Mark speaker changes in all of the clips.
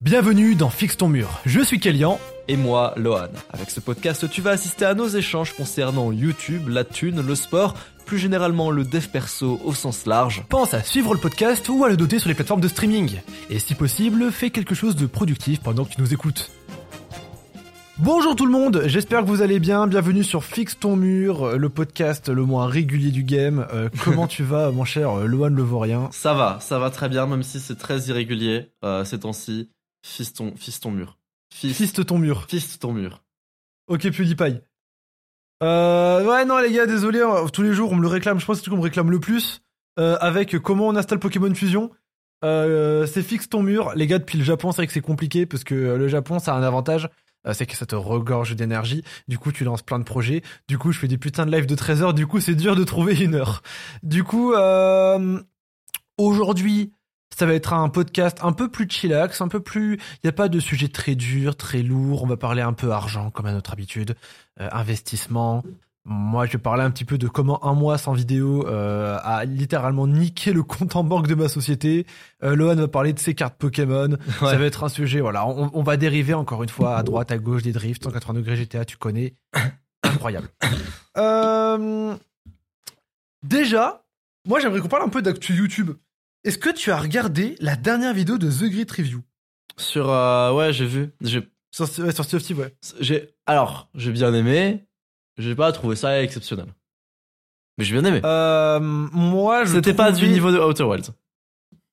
Speaker 1: Bienvenue dans Fixe ton mur. Je suis Kélian.
Speaker 2: Et moi, Lohan. Avec ce podcast, tu vas assister à nos échanges concernant YouTube, la thune, le sport, plus généralement le dev perso au sens large.
Speaker 1: Pense à suivre le podcast ou à le doter sur les plateformes de streaming. Et si possible, fais quelque chose de productif pendant que tu nous écoutes. Bonjour tout le monde, j'espère que vous allez bien. Bienvenue sur Fixe ton mur, le podcast le moins régulier du game. Euh, comment tu vas, mon cher euh, Lohan Levorien
Speaker 2: Ça va, ça va très bien, même si c'est très irrégulier euh, ces temps-ci. Fiston, fiston mur. Fist,
Speaker 1: Fiste ton mur.
Speaker 2: fist ton mur.
Speaker 1: Ok, PewDiePie. Euh, ouais, non, les gars, désolé, hein, tous les jours, on me le réclame. Je pense que c'est ce qu'on me réclame le plus. Euh, avec comment on installe Pokémon Fusion. Euh, c'est fixe ton mur. Les gars, depuis le Japon, c'est vrai que c'est compliqué parce que euh, le Japon, ça a un avantage. c'est que ça te regorge d'énergie. Du coup, tu lances plein de projets. Du coup, je fais des putains de live de 13 heures. Du coup, c'est dur de trouver une heure. Du coup, aujourd'hui, ça va être un podcast un peu plus chillax, un peu plus. Il n'y a pas de sujet très dur, très lourd. On va parler un peu argent, comme à notre habitude, euh, investissement. Moi, je vais parler un petit peu de comment un mois sans vidéo euh, a littéralement niqué le compte en banque de ma société. Euh, Lohan va parler de ses cartes Pokémon. Ça va être un sujet. Voilà, on, on va dériver encore une fois à droite, à gauche des drifts, 180 degrés GTA, tu connais. Incroyable. Euh, déjà, moi, j'aimerais qu'on parle un peu d'actu YouTube. Est-ce que tu as regardé la dernière vidéo de The Great Review?
Speaker 2: Sur, euh, ouais, j'ai vu. J'ai,
Speaker 1: sur, ouais, sur Thieves, ouais.
Speaker 2: j'ai, alors, j'ai bien aimé. J'ai pas trouvé ça exceptionnel. Mais j'ai bien aimé.
Speaker 1: Euh, moi, je
Speaker 2: C'était pas du niveau de Outer Wilds.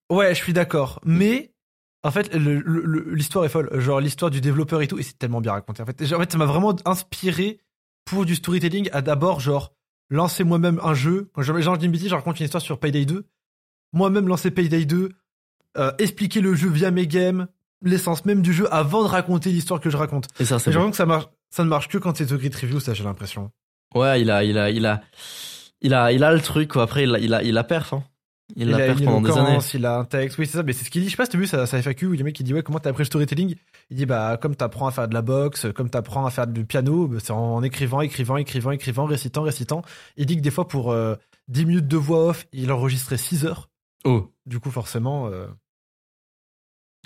Speaker 1: Ouais, je suis d'accord. Mais en fait, le- le- le- l'histoire est folle. Genre l'histoire du développeur et tout, et c'est tellement bien raconté. En fait, en fait ça m'a vraiment inspiré pour du storytelling à d'abord genre lancer moi-même un jeu. Quand j'ai genre une bêtise, je raconte une histoire sur Payday 2. Moi-même lancer Payday 2, euh, expliquer le jeu via mes games, l'essence même du jeu avant de raconter l'histoire que je raconte.
Speaker 2: Et ça, c'est
Speaker 1: j'ai que ça marche, ça ne marche que quand c'est The Great Review, ça j'ai l'impression.
Speaker 2: Ouais, il a, il a, il a, il a, il a le truc, quoi. Après, il a, il a, il a perf, hein. Il,
Speaker 1: Il
Speaker 2: a
Speaker 1: a
Speaker 2: perf pendant des années.
Speaker 1: il a un texte, oui c'est ça, mais c'est ce qu'il dit, je sais pas si t'as vu sa, sa FAQ où il y a un mec qui dit ouais comment t'as appris le storytelling? Il dit bah comme t'apprends à faire de la boxe, comme t'apprends à faire du piano, bah, c'est en écrivant, écrivant, écrivant, écrivant, récitant, récitant. Il dit que des fois pour euh, 10 minutes de voix off, il enregistrait 6 heures.
Speaker 2: Oh,
Speaker 1: Du coup forcément, euh,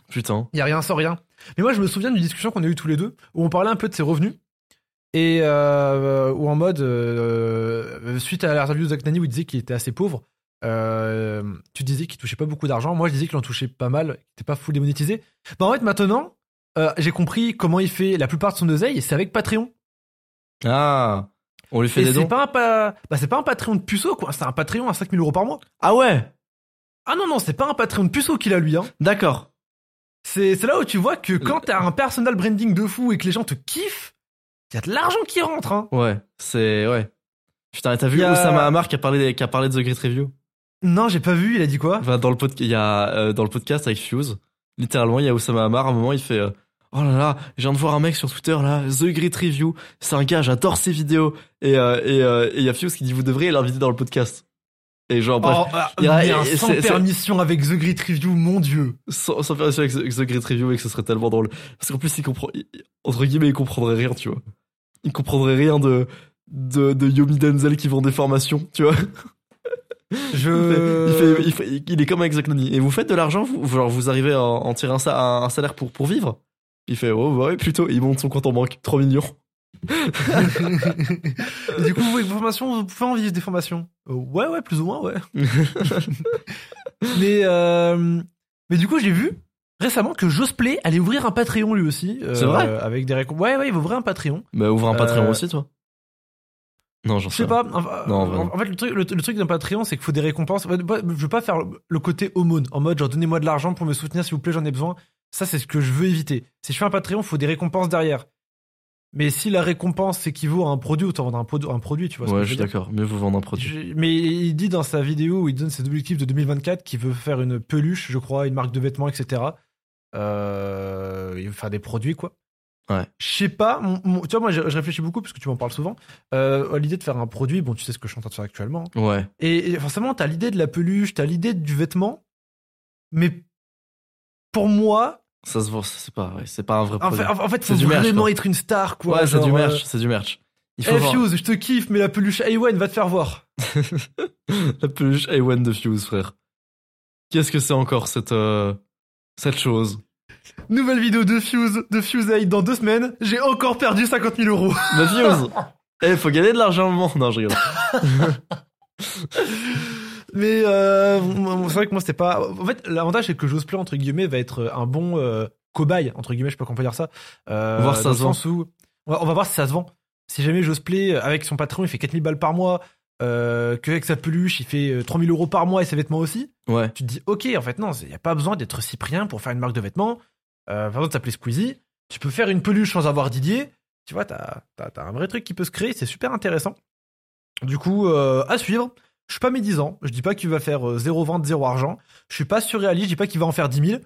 Speaker 2: putain.
Speaker 1: il y a rien sans rien. Mais moi je me souviens d'une discussion qu'on a eue tous les deux où on parlait un peu de ses revenus. Et euh, où en mode, euh, suite à l'interview de Zach Nani où il disait qu'il était assez pauvre, tu disais qu'il touchait pas beaucoup d'argent. Moi, je disais qu'il en touchait pas mal, qu'il était pas full démonétisé. Bah, en fait, maintenant, j'ai compris comment il fait la plupart de son oseille, et c'est avec Patreon.
Speaker 2: Ah, on lui fait
Speaker 1: Et
Speaker 2: des
Speaker 1: c'est
Speaker 2: dons.
Speaker 1: pas un pa- bah, c'est pas un Patreon de puceau, quoi. C'est un Patreon à 5000 euros par mois.
Speaker 2: Ah ouais,
Speaker 1: Ah non, non, c'est pas un Patreon puceau qu'il a, lui, hein.
Speaker 2: d'accord.
Speaker 1: C'est c'est là où tu vois que quand t'as un personal branding de fou et que les gens te kiffent, il y a de l'argent qui rentre, hein.
Speaker 2: Ouais, c'est ouais. Putain, t'as vu
Speaker 1: Il a-
Speaker 2: Oussama Hamar qui a parlé, qui a parlé de The Great Review?
Speaker 1: Non, j'ai pas vu, il a dit quoi?
Speaker 2: Enfin, dans le podcast, il y a euh, dans le podcast avec Fuse. Littéralement, il y a Oussama Hamar. À un moment, il fait. euh, Oh là là, je viens de voir un mec sur Twitter là, The Great Review. C'est un gars, j'adore ses vidéos. Et euh, et euh, et il y a Fuse qui dit vous devriez l'inviter dans le podcast. Et genre bref,
Speaker 1: Oh, ah,
Speaker 2: il y a- et
Speaker 1: sans permission avec The Great Review, mon dieu.
Speaker 2: sans, sans faire avec The, The Great Review et que ce serait tellement drôle. Parce qu'en plus, il comprend, il- entre guillemets, il comprendrait rien, tu vois. Il comprendrait rien de, de, de Yomi Denzel qui vend des formations, tu vois.
Speaker 1: Je.
Speaker 2: Il, fait, il, fait- il est comme avec Zach Nani. Et vous faites de l'argent, vous, genre, vous arrivez à en tirer un, sa- un salaire pour, pour vivre? Il fait, oh, ouais, plutôt. Il monte son compte en banque. 3 millions.
Speaker 1: Du coup, vous, formations, vous pouvez en vivre des formations? Euh, Ouais, ouais, plus ou moins, ouais. mais, euh, mais du coup, j'ai vu récemment que Josplay allait ouvrir un Patreon lui aussi. euh,
Speaker 2: C'est vrai?
Speaker 1: Avec des récompenses. Ouais, ouais, il va ouvrir un Patreon.
Speaker 2: bah, ouvre un Patreon aussi, toi? Non, j'en
Speaker 1: Je sais
Speaker 2: rien.
Speaker 1: pas. Enfin,
Speaker 2: Non,
Speaker 1: en, fait, le truc, le, le truc d'un Patreon, c'est qu'il faut des récompenses. Bah, Je veux pas faire le côté aumône, en mode genre donnez-moi de l'argent pour me soutenir, s'il vous plaît, j'en ai besoin. Ça, c'est ce que je veux éviter. Si je fais un Patreon, il faut des récompenses derrière. Mais si la récompense s'équivaut à un produit, autant vendre un, produ- un produit, tu vois.
Speaker 2: Ouais,
Speaker 1: je
Speaker 2: suis d'accord. Mieux vous vendre un produit.
Speaker 1: Je- Mais il dit dans sa vidéo où il donne ses objectifs de 2024 qu'il veut faire une peluche, je crois, une marque de vêtements, etc. Euh, il veut faire des produits, quoi.
Speaker 2: Ouais.
Speaker 1: Je sais pas, mon- mon- tu vois, moi je, je réfléchis beaucoup parce que tu m'en parles souvent. Euh, l'idée de faire un produit, bon, tu sais ce que je suis en train de faire actuellement.
Speaker 2: Ouais.
Speaker 1: Et, et forcément, t'as l'idée de la peluche, t'as l'idée du vêtement, mais pour moi,
Speaker 2: Ça se voit, c'est pas, c'est pas un vrai
Speaker 1: en
Speaker 2: produit.
Speaker 1: fait, en, en fait,
Speaker 2: C'est
Speaker 1: faut
Speaker 2: merch,
Speaker 1: vraiment être une star, quoi.
Speaker 2: ouais, c'est du
Speaker 1: euh,
Speaker 2: merch, c'est du merch. Il faut
Speaker 1: Eh
Speaker 2: voir
Speaker 1: Fuse, je te kiffe, mais la peluche A1 va te faire voir.
Speaker 2: la peluche A1 de Fuse, frère. Qu'est-ce que c'est encore cette, euh, cette chose?
Speaker 1: Nouvelle vidéo de Fuse, de Fuse 8 dans deux semaines. J'ai encore perdu 50 000 euros.
Speaker 2: Ma Fuse Eh, faut gagner de l'argent un moment. Non, je rigole.
Speaker 1: Mais euh, c'est vrai que moi c'était pas. En fait, l'avantage c'est que Josplay entre guillemets va être un bon euh, cobaye entre guillemets, je sais pas comment on peut dire ça. Euh,
Speaker 2: Voir si ça se vend.
Speaker 1: où on va, on va voir si ça se vend. Si jamais Josplay avec son patron il fait 4000 balles par mois, euh, qu'avec sa peluche il fait euh, 3000 euros par mois et ses vêtements aussi,
Speaker 2: Ouais.
Speaker 1: tu te dis ok en fait non, il y a pas besoin d'être Cyprien pour faire une marque de vêtements. Euh, par exemple t'appelles Squeezie, tu peux faire une peluche sans avoir Didier. Tu vois, t'as as, un vrai truc qui peut se créer, c'est super intéressant. Du coup, euh, à suivre. Je suis pas médisant. Je dis pas qu'il va faire euh, zéro vente, zéro argent. Je suis pas surréaliste. Je dis pas qu'il va en faire 10 000.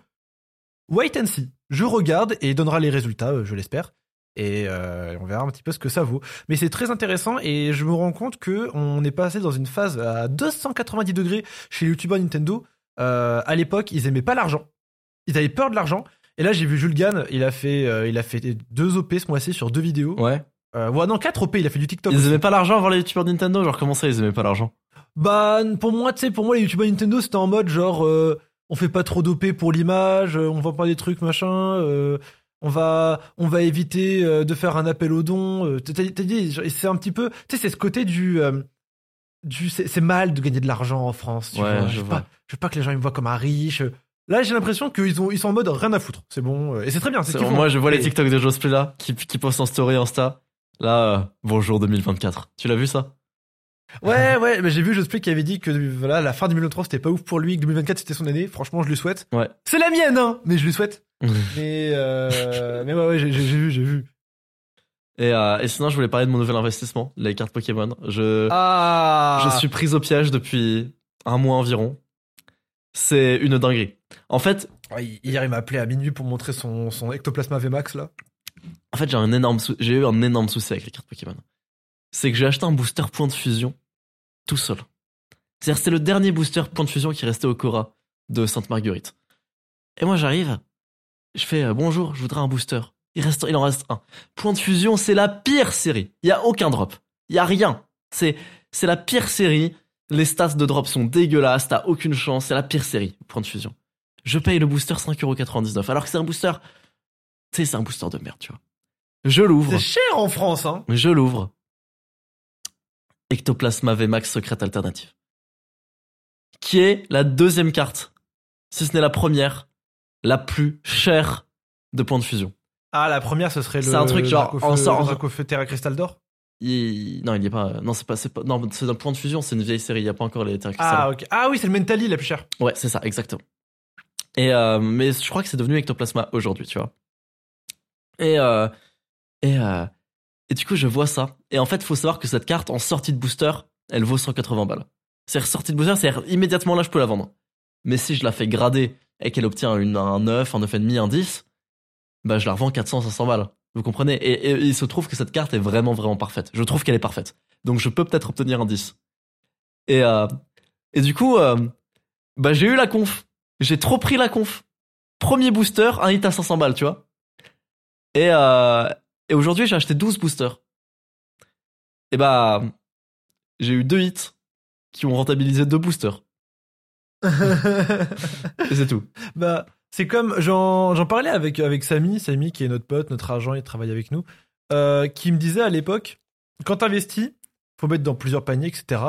Speaker 1: Wait and see. Je regarde et il donnera les résultats, euh, je l'espère. Et euh, on verra un petit peu ce que ça vaut. Mais c'est très intéressant et je me rends compte que on est passé dans une phase à 290 degrés chez les youtubeurs Nintendo. Euh, à l'époque, ils aimaient pas l'argent. Ils avaient peur de l'argent. Et là, j'ai vu Jules Gann. Il a fait, euh, il a fait deux OP ce mois-ci sur deux vidéos.
Speaker 2: Ouais.
Speaker 1: Euh, ouais, non, quatre OP. Il a fait du TikTok.
Speaker 2: Ils
Speaker 1: aussi.
Speaker 2: aimaient pas l'argent avant les youtubeurs Nintendo Genre, comment ça, ils aimaient pas l'argent?
Speaker 1: Bah, pour moi, tu sais, pour moi, les youtubeurs Nintendo, c'était en mode genre, euh, on fait pas trop d'OP pour l'image, euh, on vend pas des trucs machin, euh, on va, on va éviter euh, de faire un appel aux dons. euh, t'as- t'as dit, c'est un petit peu, tu sais, c'est ce côté du, euh, du, c'est c'est mal de gagner de l'argent en France. Tu
Speaker 2: Ouais,
Speaker 1: vois,
Speaker 2: je
Speaker 1: je veux
Speaker 2: vois.
Speaker 1: pas, je veux pas que les gens ils me voient comme un riche. Là, j'ai l'impression qu'ils ont, ils sont en mode rien à foutre. C'est bon, et c'est très bien.
Speaker 2: Moi, je vois les
Speaker 1: Et-
Speaker 2: TikTok de Josplay là, qui, qui postent en story Insta. Là, euh, bonjour 2024. Tu l'as vu ça?
Speaker 1: Ouais, ouais, mais j'ai vu Josplay qui avait dit que voilà, la fin 2023 c'était pas ouf pour lui, que 2024 c'était son année. Franchement, je lui souhaite.
Speaker 2: Ouais.
Speaker 1: C'est la mienne, hein, mais je lui souhaite. Mais, euh, mais ouais, ouais, j'ai vu, j'ai vu.
Speaker 2: Et, euh, et sinon, je voulais parler de mon nouvel investissement, les cartes Pokémon. Je,
Speaker 1: Ah
Speaker 2: je suis prise au piège depuis un mois environ. C'est une dinguerie. En fait,
Speaker 1: Hier, il m'a appelé à minuit pour montrer son, son ectoplasma VMAX là.
Speaker 2: En fait, j'ai eu un énorme souci avec les cartes Pokémon. C'est que j'ai acheté un booster point de fusion tout seul. C'est-à-dire, c'était le dernier booster point de fusion qui restait au Cora de Sainte-Marguerite. Et moi, j'arrive, je fais euh, bonjour, je voudrais un booster. Il reste, il en reste un. Point de fusion, c'est la pire série. Il y a aucun drop. Il y a rien. C'est, c'est la pire série. Les stats de drop sont dégueulasses. T'as aucune chance. C'est la pire série. Point de fusion. Je paye le booster 5,99€. Alors que c'est un booster, c'est un booster de merde, tu vois. Je l'ouvre.
Speaker 1: C'est cher en France, hein.
Speaker 2: Je l'ouvre. Ectoplasma VMAX secrète alternative. Qui est la deuxième carte, si ce n'est la première, la plus chère de points de fusion.
Speaker 1: Ah, la première, ce serait le.
Speaker 2: C'est un truc genre, en sort-
Speaker 1: Terra Cristal d'or.
Speaker 2: Il- Non, il y est pas. Non, c'est pas. C'est pas. Non, c'est un point de fusion. C'est une vieille série. Il y a pas encore les Terra
Speaker 1: Ah, ok. Ah oui, c'est le Mentali la plus chère.
Speaker 2: Ouais, c'est ça, exactement. Et euh, mais je crois que c'est devenu Ectoplasma aujourd'hui, tu vois. Et euh, et euh, et du coup, je vois ça. Et en fait, faut savoir que cette carte en sortie de booster, elle vaut 180 balles. C'est sortie de booster, c'est immédiatement là, je peux la vendre. Mais si je la fais grader et qu'elle obtient une, un 9, un 9,5, un 10, bah je la revends 400, 500 balles. Vous comprenez? Et, il se trouve que cette carte est vraiment, vraiment parfaite. Je trouve qu'elle est parfaite. Donc je peux peut-être obtenir un 10. Et, euh, et du coup, bah j'ai eu la conf. J'ai trop pris la conf. Premier booster, un hit à 500 balles, tu vois. Et, euh, et aujourd'hui, j'ai acheté 12 boosters. Et bah, j'ai eu deux hits qui ont rentabilisé deux boosters. Et c'est tout.
Speaker 1: bah, c'est comme j'en j'en parlais avec avec Samy, Samy qui est notre pote, notre agent, il travaille avec nous, euh, qui me disait à l'époque, quand t'investis, faut mettre dans plusieurs paniers, etc.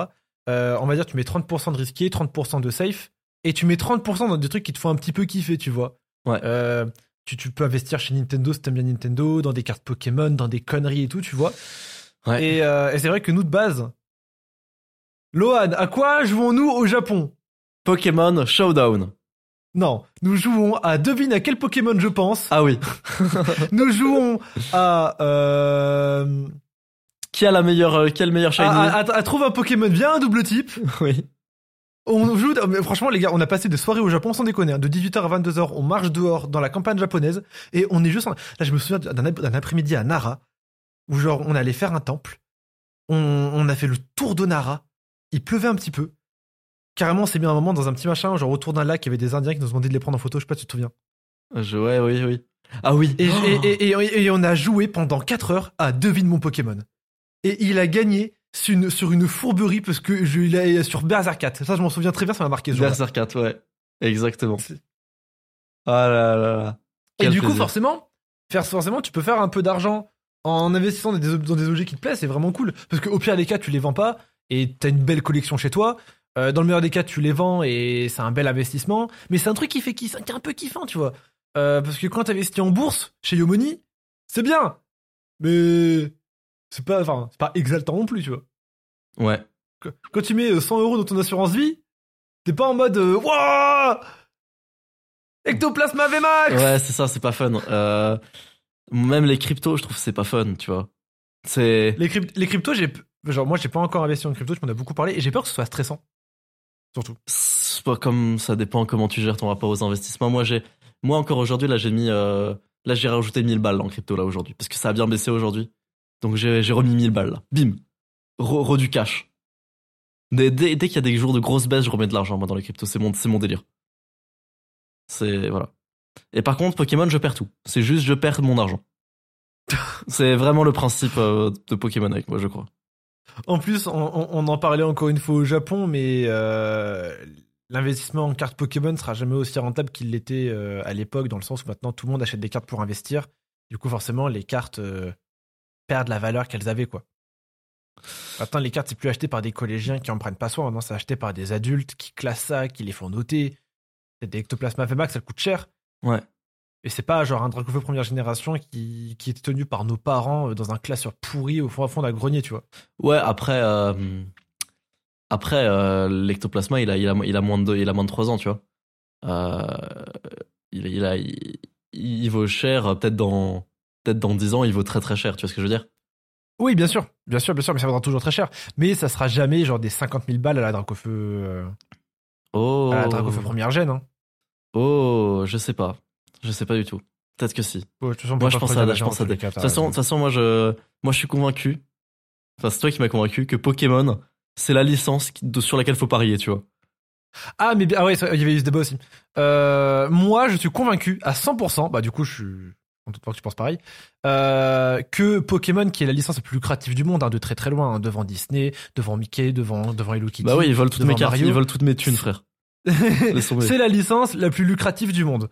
Speaker 1: Euh, on va dire tu mets 30% de risqué, 30% de safe, et tu mets 30% dans des trucs qui te font un petit peu kiffer, tu vois.
Speaker 2: Ouais.
Speaker 1: Euh, tu, tu peux investir chez Nintendo si t'aimes bien Nintendo, dans des cartes Pokémon, dans des conneries et tout, tu vois.
Speaker 2: Ouais.
Speaker 1: Et, euh, et c'est vrai que nous de base, Lohan, à quoi jouons-nous au Japon?
Speaker 2: Pokémon Showdown.
Speaker 1: Non, nous jouons à devine à quel Pokémon je pense.
Speaker 2: Ah oui.
Speaker 1: Nous jouons à euh,
Speaker 2: Qui a la meilleure, euh, quel meilleur shiny
Speaker 1: à, à, à- à trouver un Pokémon bien un double type.
Speaker 2: Oui.
Speaker 1: On joue, franchement les gars, on a passé des soirées au Japon sans déconner, hein, de 18h à 22h, on marche dehors dans la campagne japonaise et on est juste, en- là je me souviens d'un ap- d'un après-midi à Nara où genre on allait faire un temple, on, on a fait le tour de Nara, il pleuvait un petit peu, carrément on s'est mis un moment dans un petit machin genre autour d'un lac, il y avait des Indiens qui nous ont demandé de les prendre en photo, je sais pas si tu te souviens.
Speaker 2: Je, ouais, oui, oui. Ah oui.
Speaker 1: Et,
Speaker 2: Oh.
Speaker 1: et, et, et- et on a joué pendant 4 heures à devine mon Pokémon. Et il a gagné sur une, sur une fourberie parce que je l'ai sur Berserkat. Ça, je m'en souviens très bien, ça m'a marqué ce
Speaker 2: Berserk 4, ouais. Exactement. Ah là là là.
Speaker 1: Et du coup, forcément, faire, forcément, tu peux faire un peu d'argent en investissant dans des, ob- dans des objets qui te plaisent, c'est vraiment cool. Parce qu'au pire des cas, tu les vends pas et t'as une belle collection chez toi. Euh, dans le meilleur des cas, tu les vends et c'est un bel investissement. Mais c'est un truc qui fait qui, qui est un peu kiffant, tu vois. Euh, parce que quand t'investis en bourse chez Yomoni, c'est bien. Mais c'est pas, enfin, c'est pas exaltant non plus, tu vois.
Speaker 2: Ouais.
Speaker 1: Quand- tu mets euh, 100 euros dans ton assurance vie, t'es pas en mode euh, Wouah Ectoplasma VMAX
Speaker 2: Ouais, c'est ça, c'est pas fun. Euh, même les cryptos, je trouve que c'est pas fun, tu vois. C'est.
Speaker 1: Les, crypt- les cryptos, j'ai, genre, moi, j'ai pas encore investi en crypto, tu m'en as beaucoup parlé, et j'ai peur que ce soit stressant. Surtout.
Speaker 2: C'est pas comme ça dépend comment tu gères ton rapport aux investissements. Moi, j'ai, moi encore aujourd'hui, là, j'ai mis, euh, là, j'ai rajouté 1000 balles en crypto là aujourd'hui parce que ça a bien baissé aujourd'hui. Donc j'ai, remis 1000 balles là. Bim, re, re du cash. Dès, dès, dès qu'il y a des jours de grosses baisses, je remets de l'argent moi dans les cryptos. C'est mon, mon délire. C'est voilà. Et par contre, Pokémon, je perds tout. C'est juste, je perds mon argent. c'est vraiment le principe euh, de Pokémon avec moi, je crois.
Speaker 1: En plus, on, en parlait encore une fois au Japon, mais euh, l'investissement en cartes Pokémon sera jamais aussi rentable qu'il l'était euh, à l'époque, dans le sens où maintenant tout le monde achète des cartes pour investir. Du coup, forcément, les cartes euh, perdent la valeur qu'elles avaient, quoi. Maintenant, les cartes, c'est plus acheté par des collégiens qui en prennent pas soin. Maintenant, c'est acheté par des adultes qui classent ça, qui les font noter. C'est Des ectoplasma VMAX, ça coûte cher.
Speaker 2: Ouais.
Speaker 1: Et c'est pas genre un Dracofeu première génération qui, qui était tenu par nos parents euh, dans un classeur pourri au fond, à fond d'un grenier, tu vois.
Speaker 2: Ouais, après, euh, après euh, l'ectoplasma, il a, il, a, il, a moins de, il a moins de 3 ans, tu vois. Euh, il, il, a, il, il vaut cher, peut-être dans, peut dans 10 ans, il vaut très très cher, tu vois ce que je veux dire?
Speaker 1: Oui, bien sûr, bien sûr, bien sûr, mais ça vaudra toujours très cher. Mais ça sera jamais genre des 50 000 balles à la Dracofeu, euh,
Speaker 2: Oh,
Speaker 1: à la Dracofeu première gène. Hein.
Speaker 2: oh, je sais pas. Je sais pas du tout. Peut-être que si.
Speaker 1: Ouais, de toute façon, on peut
Speaker 2: Moi, je pense à, je pense à des.
Speaker 1: cas,
Speaker 2: De toute façon, moi, je, moi, je suis convaincu. Enfin, c'est toi qui m'as convaincu que Pokémon, c'est la licence sur laquelle faut parier, tu vois.
Speaker 1: Ah, mais ah ouais, il y avait eu ce débat aussi. Euh, moi, je suis convaincu à 100%, bah du coup, je suis de voir que tu penses pareil, euh, que Pokémon, qui est la licence la plus lucrative du monde, hein, de très très loin, hein, devant Disney, devant Mickey, devant, devant Hello Kitty.
Speaker 2: Bah oui, ils volent toutes mes cartes, ils volent toutes mes thunes, frère.
Speaker 1: C'est la licence la plus lucrative du monde.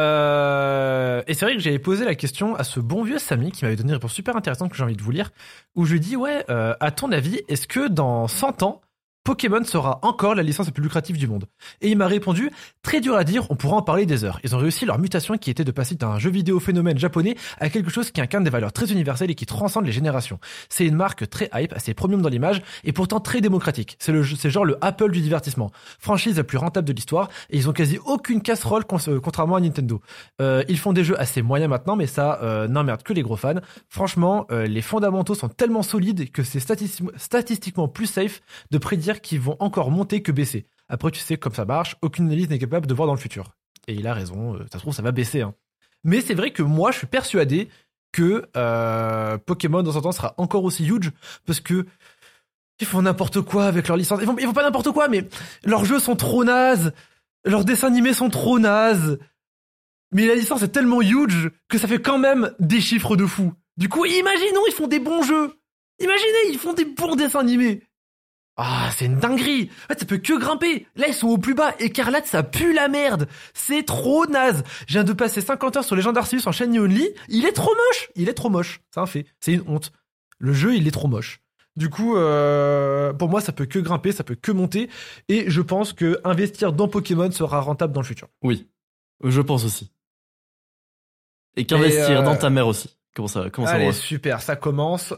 Speaker 1: Euh, et c'est vrai que j'avais posé la question à ce bon vieux Samy qui m'avait donné une réponse super intéressante que j'ai envie de vous lire, où je lui dis ouais, euh, à ton avis, est-ce que dans 100 ans, Pokémon sera encore la licence la plus lucrative du monde Et il m'a répondu très dur à dire, on pourra en parler des heures. Ils ont réussi leur mutation qui était de passer d'un jeu vidéo phénomène japonais à quelque chose qui incarne des valeurs très universelles et qui transcende les générations. C'est une marque très hype, assez premium dans l'image et pourtant très démocratique. C'est le genre le Apple du divertissement. Franchise la plus rentable de l'histoire et ils ont quasi aucune casserole euh, contrairement à Nintendo. Euh, ils font des jeux assez moyens maintenant, mais ça euh, n'emmerde que les gros fans. Franchement, euh, les fondamentaux sont tellement solides que c'est statisti- statistiquement plus safe de prédire qu'ils vont encore monter que baisser. Après, tu sais comme ça marche, aucune analyse n'est capable de voir dans le futur. Et il a raison, euh, ça se trouve, ça va baisser. hein. Mais c'est vrai que moi, je suis persuadé que euh, Pokémon, dans son temps, sera encore aussi huge, parce que ils font n'importe quoi avec leur licence. Ils font, ils font pas n'importe quoi, mais leurs jeux sont trop nazes, leurs dessins animés sont trop nazes. Mais la licence est tellement huge que ça fait quand même des chiffres de fou. Du coup, imaginons, ils font des bons jeux. Imaginez, ils font des bons dessins animés. Ah, c'est une dinguerie. En fait, ça peut que grimper. Là, ils sont au plus bas. Écarlate, ça pue la merde. C'est trop naze. Je viens de passer 50 heures sur Legend Arceus en chaîne Only. Il est trop moche. Il est trop moche. C'est un fait. C'est une honte. Le jeu, il est trop moche. Du coup, euh, pour moi, ça peut que grimper, ça peut que monter. Et je pense que investir dans Pokémon sera rentable dans le futur.
Speaker 2: Oui, je pense aussi. Et qu'investir
Speaker 1: euh,
Speaker 2: dans ta mère aussi. Comment ça, comment ça va?
Speaker 1: super, ça commence.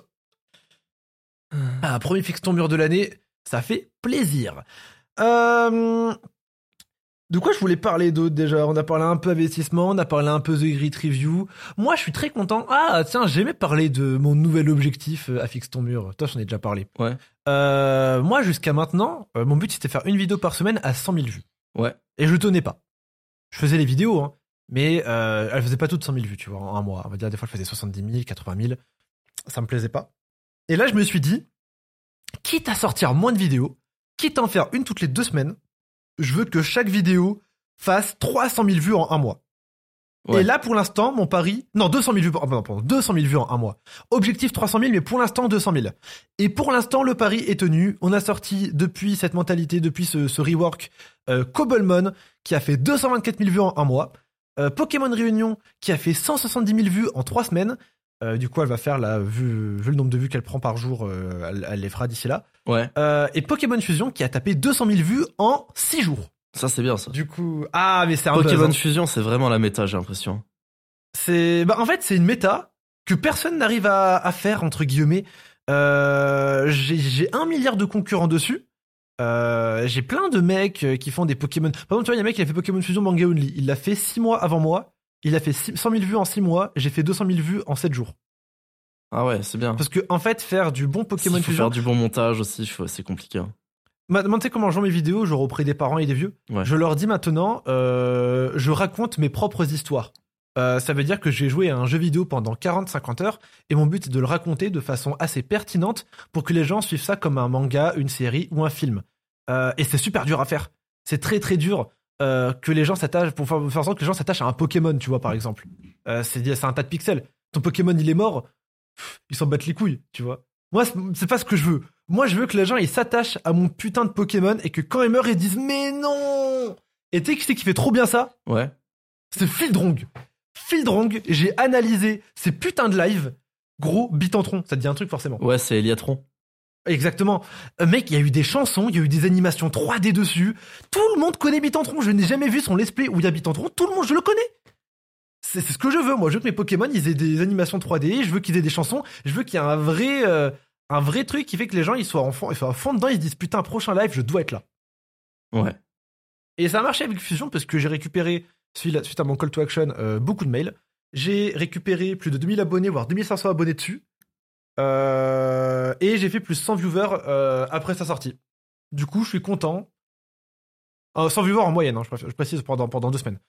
Speaker 1: Ah, premier fixe ton mur de l'année, ça fait plaisir. Euh, De quoi je voulais parler d'autre déjà? On a parlé un peu investissement, on a parlé un peu The Grid Review. Moi, je suis très content. Ah, tiens, j'aimais parler de mon nouvel objectif euh, à fixe ton mur. Toi, j'en ai déjà parlé.
Speaker 2: Ouais.
Speaker 1: Euh, moi, jusqu'à maintenant, euh, mon but c'était de faire une vidéo par semaine à 100 000 vues.
Speaker 2: Ouais.
Speaker 1: Et je le tenais pas. Je faisais les vidéos, hein, mais euh, elles faisaient pas toutes 100 000 vues, tu vois, en un mois. On va dire, des fois, je faisais 70 000, 80 000. Ça me plaisait pas. Et là, je me suis dit, quitte à sortir moins de vidéos, quitte à en faire une toutes les deux semaines, je veux que chaque vidéo fasse 300 000 vues en un mois.
Speaker 2: Ouais.
Speaker 1: Et là, pour l'instant, mon pari, non, 200 000 vues, par- pardon, pardon, 200 000 vues en un mois. Objectif 300 000, mais pour l'instant, 200 000. Et pour l'instant, le pari est tenu. On a sorti depuis cette mentalité, depuis ce, ce rework, euh, Cobblemon, qui a fait 224 000 vues en un mois. Euh, Pokémon Réunion qui a fait 170 000 vues en 3 semaines. Euh, du coup, elle va faire la vue, vu le nombre de vues qu'elle prend par jour, euh, elle, elle les fera d'ici là.
Speaker 2: Ouais,
Speaker 1: Euh, et Pokémon Fusion qui a tapé 200 000 vues en 6 jours.
Speaker 2: ça c'est bien ça.
Speaker 1: Du coup, ah mais c'est un
Speaker 2: Pokémon
Speaker 1: hein.
Speaker 2: Fusion, c'est vraiment la méta, j'ai l'impression.
Speaker 1: C'est, bah, en fait, c'est une méta que personne n'arrive à, à faire entre guillemets. J'ai, un milliard de concurrents dessus. J'ai plein de mecs qui font des Pokémon. Par exemple, tu vois, il y a un mec qui a fait Pokémon Fusion Manga Only. Il l'a fait 6 mois avant moi. Il a fait six- 100 000 vues en 6 mois. J'ai fait 200 000 vues en 7 jours.
Speaker 2: Ah ouais, c'est bien.
Speaker 1: Parce que, en fait, faire du bon Pokémon
Speaker 2: faut
Speaker 1: Fusion.
Speaker 2: faire du bon montage aussi, c'est compliqué. hein.
Speaker 1: Maintenant, tu sais comment je vends mes vidéos, genre auprès des parents et des vieux.
Speaker 2: Ouais.
Speaker 1: Je leur dis maintenant, euh, je raconte mes propres histoires. Euh, ça veut dire que j'ai joué à un jeu vidéo pendant 40-50 heures et mon but est de le raconter de façon assez pertinente pour que les gens suivent ça comme un manga, une série ou un film. Euh, et c'est super dur à faire. C'est très très dur euh, que les gens s'attachent pour faire, en sorte que les gens s'attachent à un Pokémon, tu vois par exemple. Euh, c'est un tas de pixels. Ton Pokémon il est mort, pff, ils s'en battent les couilles, tu vois. Moi c'est- pas ce que je veux. Moi, je veux que les gens ils s'attachent à mon putain de Pokémon et que quand ils meurent, ils disent mais non. Et tu sais qui c'est qui fait trop bien ça?
Speaker 2: Ouais.
Speaker 1: C'est Fildrong. Fildrong, j'ai analysé ces putains de live. Gros, Bitantron, ça te dit un truc forcément.
Speaker 2: Ouais, c'est Eliatron.
Speaker 1: Exactement. Euh, mec, il y a eu des chansons, il y a eu des animations 3D dessus. Tout le monde connaît Bitantron. Je n'ai jamais vu son let's play où il y a Bitantron. Tout le monde, je le connais. C'est ce que je veux. Moi, je veux que mes Pokémon, ils aient des animations 3D. Je veux qu'ils aient des chansons. Je veux qu'il y ait un vrai, euh, un vrai truc qui fait que les gens, ils soient en fond, ils soient à fond dedans. Ils se disent putain, prochain live, je dois être là.
Speaker 2: Ouais.
Speaker 1: Et ça a marché avec Fusion parce que j'ai récupéré, suite suite à mon call to action, euh, beaucoup de mails. J'ai récupéré plus de 2000 abonnés, voire 2500 abonnés dessus. Euh, et j'ai fait plus 100 viewers euh, après sa sortie. Du coup, je suis content. Euh, 100 viewers en moyenne, hein, je, précise, pendant, pendant deux semaines.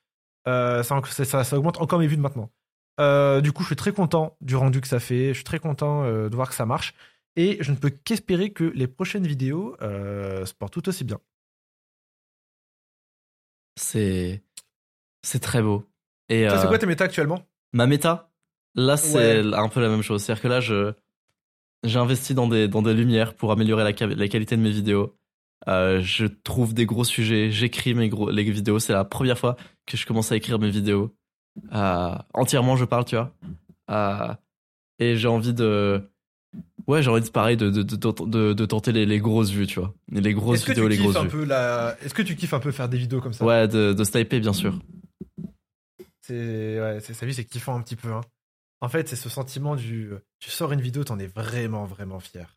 Speaker 1: Euh, ça, ça, ça- ça augmente encore mes vues de maintenant. Du coup, je suis très content du rendu que ça fait. Je suis très content de voir que ça marche. Et je ne peux qu'espérer que les prochaines vidéos se portent tout aussi bien.
Speaker 2: C'est c'est très beau. Et
Speaker 1: C'est quoi tes méta actuellement?
Speaker 2: ma méta, là c'est un peu la même chose. C'est-à-dire que là je j'ai investi dans des dans des lumières pour améliorer la, la qualité de mes vidéos. Euh, je trouve des gros sujets, j'écris mes gros les vidéos. C'est la première fois que je commence à écrire mes vidéos Euh, entièrement. Je parle, tu vois. Euh, et j'ai envie de ouais, j'ai envie de pareil de de, de, de, tenter les, les grosses vues, tu vois. Les grosses
Speaker 1: Est-ce que,
Speaker 2: vidéos,
Speaker 1: tu
Speaker 2: les
Speaker 1: kiffes
Speaker 2: grosses
Speaker 1: un
Speaker 2: vues.
Speaker 1: peu la... Est-ce que tu kiffes un peu faire des vidéos comme ça?
Speaker 2: Ouais, de, de sniper, bien sûr.
Speaker 1: C'est ouais, c'est sa vie, c'est kiffant un petit peu. hein. En fait, c'est ce sentiment du. Tu sors une vidéo, t'en es vraiment, vraiment fier.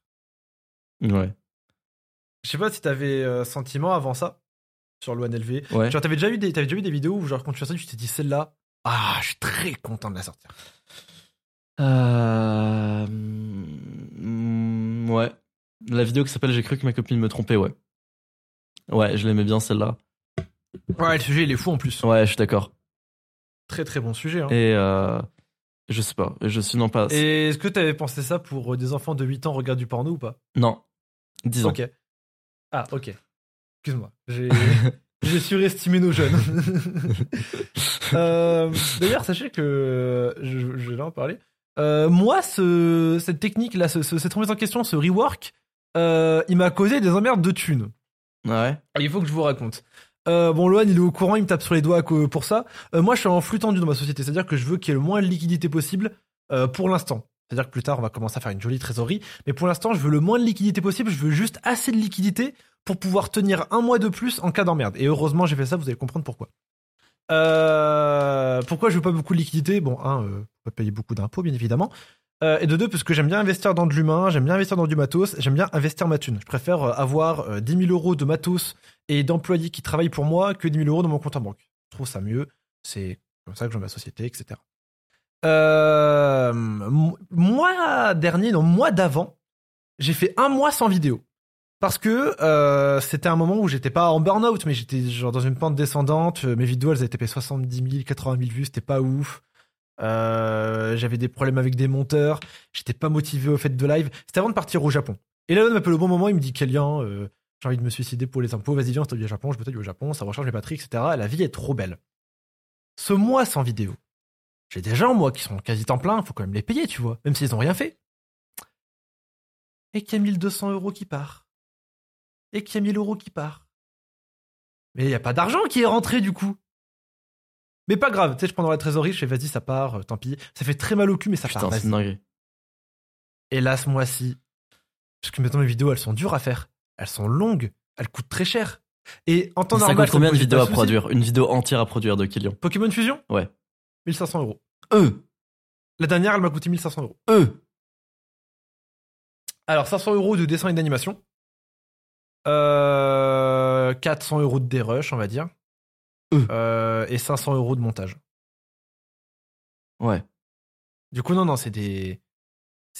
Speaker 2: Ouais.
Speaker 1: Je sais pas si t'avais euh, sentiment avant ça sur l'ONLV.
Speaker 2: Ouais.
Speaker 1: Genre, t'avais déjà eu des, t'avais déjà eu des vidéos où genre quand tu as ça, tu t'es dit celle-là, ah, je suis très content de la sortir.
Speaker 2: Euh... mm, Ouais. La vidéo qui s'appelle J'ai cru que ma copine me trompait, ouais. Ouais, je l'aimais bien celle-là.
Speaker 1: Ouais, le sujet il est fou en plus.
Speaker 2: Ouais, je suis d'accord.
Speaker 1: Très très bon sujet. hein.
Speaker 2: Et euh... je sais pas, je suis non pas.
Speaker 1: Et est-ce que t'avais pensé ça pour euh, des enfants de 8 ans regardent du porno ou pas?
Speaker 2: Non, 10 ans.
Speaker 1: Ok. Ah, ok. Excuse-moi. J'ai. J'ai surestimé nos jeunes. Euh, D'ailleurs, sachez que euh, je, je vais en parler. Euh, moi, ce, cette technique là, ce- ce- cette remise en question, ce rework, euh, il m'a causé des emmerdes de thunes.
Speaker 2: Ouais.
Speaker 1: Il faut que je vous raconte. Euh, bon, Lohan, il est au courant, il me tape sur les doigts pour ça. Euh, moi, je suis en flux tendu dans ma société, c'est-à-dire que je veux qu'il y ait le moins de liquidité possible euh, pour l'instant. C'est-à-dire que plus tard, on va commencer à faire une jolie trésorerie, mais pour l'instant, je veux le moins de liquidité possible. Je veux juste assez de liquidité pour pouvoir tenir un mois de plus en cas d'emmerde. Et heureusement, j'ai fait ça. Vous allez comprendre pourquoi. Pourquoi je veux pas beaucoup de liquidité Bon, un, euh, faut pas payer beaucoup d'impôts, bien évidemment. Et de deux, parce que j'aime bien investir dans de l'humain, j'aime bien investir dans du matos, j'aime bien investir ma thune. Je préfère avoir euh, 10 000 euros de matos et d'employés qui travaillent pour moi que 10 000 euros dans mon compte en banque. Je trouve ça mieux. C'est comme ça que je ma société, etc. Euh, mois dernier, non, mois d'avant, j'ai fait un mois sans vidéo. Parce que euh, c'était un moment où j'étais pas en burn-out, mais j'étais genre dans une pente descendante. Mes vidéos, elles avaient tapé 70 000, 80 000 vues, c'était pas ouf. Euh, j'avais des problèmes avec des monteurs. J'étais pas motivé au fait de live. C'était avant de partir au Japon. Et là, on m'appelle au bon moment. Il me dit Kélian, euh, j'ai envie de me suicider pour les impôts. Vas-y, viens, on au Japon. Je me au Japon. Ça recharge mes batteries, etc. La vie est trop belle. Ce mois sans vidéo, j'ai des gens, moi, qui sont quasi temps plein. Faut quand même les payer, tu vois. Même s'ils ont rien fait. Et qu'il y a 1200 euros qui part. Et qu'il y a 1000 euros qui part. Mais il n'y a pas d'argent qui est rentré, du coup. Mais pas grave, tu sais, je prends dans la trésorerie, je fais vas-y, ça part, euh, tant pis. Ça fait très mal au cul, mais ça
Speaker 2: Putain,
Speaker 1: part.
Speaker 2: c'est dinguerie.
Speaker 1: Et là, ce mois-ci, parce que maintenant mes vidéos, elles sont dures à faire. Elles sont longues, elles coûtent très cher. Et en temps
Speaker 2: Ça
Speaker 1: normal,
Speaker 2: coûte combien de vidéos à produire Une vidéo entière à produire de Killian?
Speaker 1: Pokémon Fusion?
Speaker 2: Ouais.
Speaker 1: 1500 euros.
Speaker 2: Eux?
Speaker 1: La dernière, elle m'a coûté 1500 euros.
Speaker 2: Eux?
Speaker 1: Alors, 500 euros de dessin et d'animation. Euh, 400 euros de dérush, on va dire.
Speaker 2: Euh.
Speaker 1: Euh, et 500 euros de montage.
Speaker 2: Ouais.
Speaker 1: Du coup, non, non, c'est des,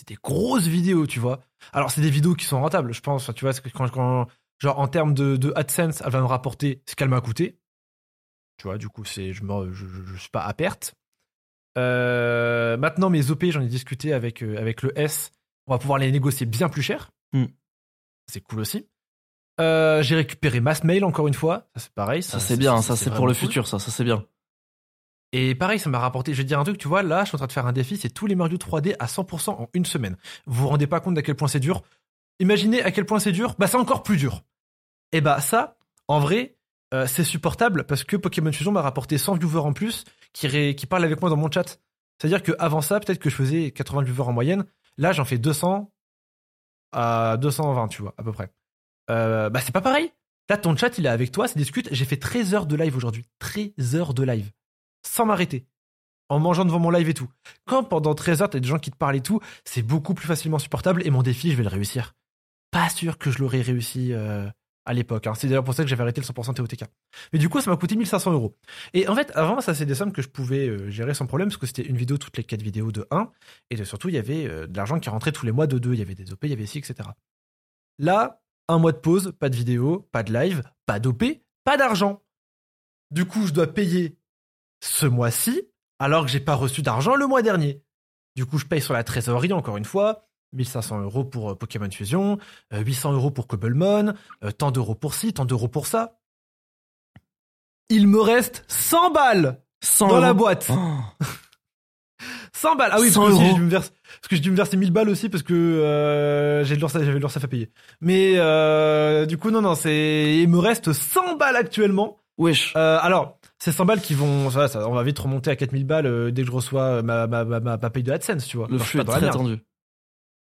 Speaker 1: c'est des grosses vidéos, tu vois. Alors, c'est des vidéos qui sont rentables, je pense. Tu vois, quand, quand- genre, en termes de, de AdSense, elle va me rapporter ce qu'elle m'a coûté. Tu vois, du coup, c'est, je, me, je, je- je suis pas à perte. Euh, maintenant, mes OP, j'en ai discuté avec, euh, avec le S. On va pouvoir les négocier bien plus cher.
Speaker 2: Hmm.
Speaker 1: C'est cool aussi. Euh, j'ai récupéré Mass Mail encore une fois. Ça, c'est pareil.
Speaker 2: Ça, c'est bien, ça, c'est pour le
Speaker 1: cool.
Speaker 2: futur, ça, ça c'est bien.
Speaker 1: Et pareil, ça m'a rapporté. Je vais te dire un truc, tu vois, là, je suis en train de faire un défi, c'est tous les Mario 3D à 100% en une semaine. Vous vous rendez pas compte d'à quel point c'est dur? Imaginez à quel point c'est dur, bah c'est encore plus dur. Et bah ça, en vrai, euh, c'est supportable parce que Pokémon Fusion m'a rapporté 100 viewers en plus qui, parlent avec moi dans mon chat. C'est-à-dire qu'avant ça, peut-être que je faisais 80 viewers en moyenne. Là, j'en fais 200 à 220, tu vois, à peu près. Euh, bah c'est pas pareil. Là, ton chat, il est avec toi, ça discute. J'ai fait 13 heures de live aujourd'hui. 13 heures de live sans m'arrêter. En mangeant devant mon live et tout. Quand pendant 13 heures, t'as des gens qui te parlent et tout, c'est beaucoup plus facilement supportable et mon défi, je vais le réussir. Pas sûr que je l'aurais réussi euh, à l'époque. hein. C'est d'ailleurs pour ça que j'avais arrêté le 100% TOTK. Mais du coup, ça m'a coûté 1500 euros. Et en fait, avant, ça, c'est des sommes que je pouvais euh, gérer sans problème parce que c'était une vidéo toutes les 4 vidéos de 1. Et de- surtout, il y avait euh, de l'argent qui rentrait tous les mois de 2. Il y avait des OP, il y avait ci, etc. Là, un mois de pause, pas de vidéo, pas de live, pas d'OP, pas d'argent. Du coup, je dois payer ce mois-ci, alors que j'ai pas reçu d'argent le mois dernier. Du coup, je paye sur la trésorerie, encore une fois, 1500 euros pour euh, Pokémon Fusion, euh, 800 euros pour Cobblemon, euh, tant d'euros pour ci, tant d'euros pour ça. Il me reste 100 balles
Speaker 2: 100
Speaker 1: dans la boîte.
Speaker 2: Oh.
Speaker 1: 100 balles. Ah oui,
Speaker 2: 100
Speaker 1: parce que me parce j'ai dû me verser 1000 balles aussi parce que euh, j'ai de l'URSSAF- j'avais de l'URSSAF à payer. Mais euh, du coup, non, non, c'est, il me reste 100 balles actuellement.
Speaker 2: Wesh.
Speaker 1: Euh, alors, c'est 100 balles qui vont, ça, ça, on va vite remonter à 4000 balles euh, dès que je reçois euh, ma, ma, ma, ma, ma paye de AdSense, tu vois.
Speaker 2: Le flux est très
Speaker 1: merde.
Speaker 2: tendu.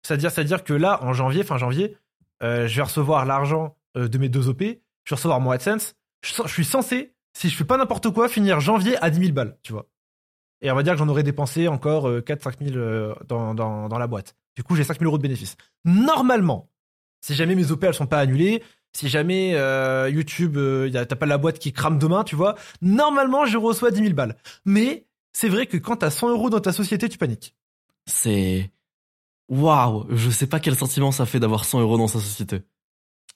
Speaker 1: C'est-à-dire, c'est-à-dire que là, en janvier, fin janvier, euh, je vais recevoir l'argent euh, de mes deux OP, je vais recevoir mon AdSense. Je, je suis censé, si je fais pas n'importe quoi, finir janvier à 10 000 balles, tu vois. Et on va dire que j'en aurais dépensé encore 4-5 000 euh, dans, dans, dans la boîte. Du coup, j'ai 5 000 euros de bénéfices. Normalement, si jamais mes OP elles sont pas annulées, si jamais euh, YouTube, euh, t'as pas la boîte qui crame demain, tu vois, normalement, je reçois 10 000 balles. Mais c'est vrai que quand t'as 100 euros dans ta société, tu paniques.
Speaker 2: C'est. Waouh, je sais pas quel sentiment ça fait d'avoir 100 euros dans sa société.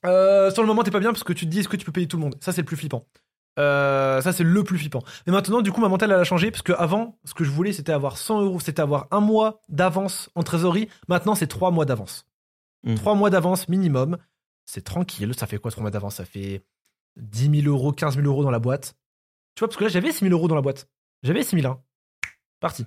Speaker 1: Euh, sur le moment, t'es pas bien parce que tu te dis est-ce que tu peux payer tout le monde? Ça, c'est le plus flippant. Euh, ça, c'est le plus flippant. Mais maintenant, du coup, ma mentale, elle a changé parce que avant, ce que je voulais, c'était avoir 100 euros, c'était avoir un mois d'avance en trésorerie. Maintenant, c'est trois mois d'avance.
Speaker 2: Mm.
Speaker 1: Trois mois d'avance minimum. C'est tranquille. Ça fait quoi trois mois d'avance? Ça fait 10 000 euros, 15 000 euros dans la boîte. Tu vois, parce que là, j'avais 6 000 euros dans la boîte. J'avais 6 000. hein. Parti.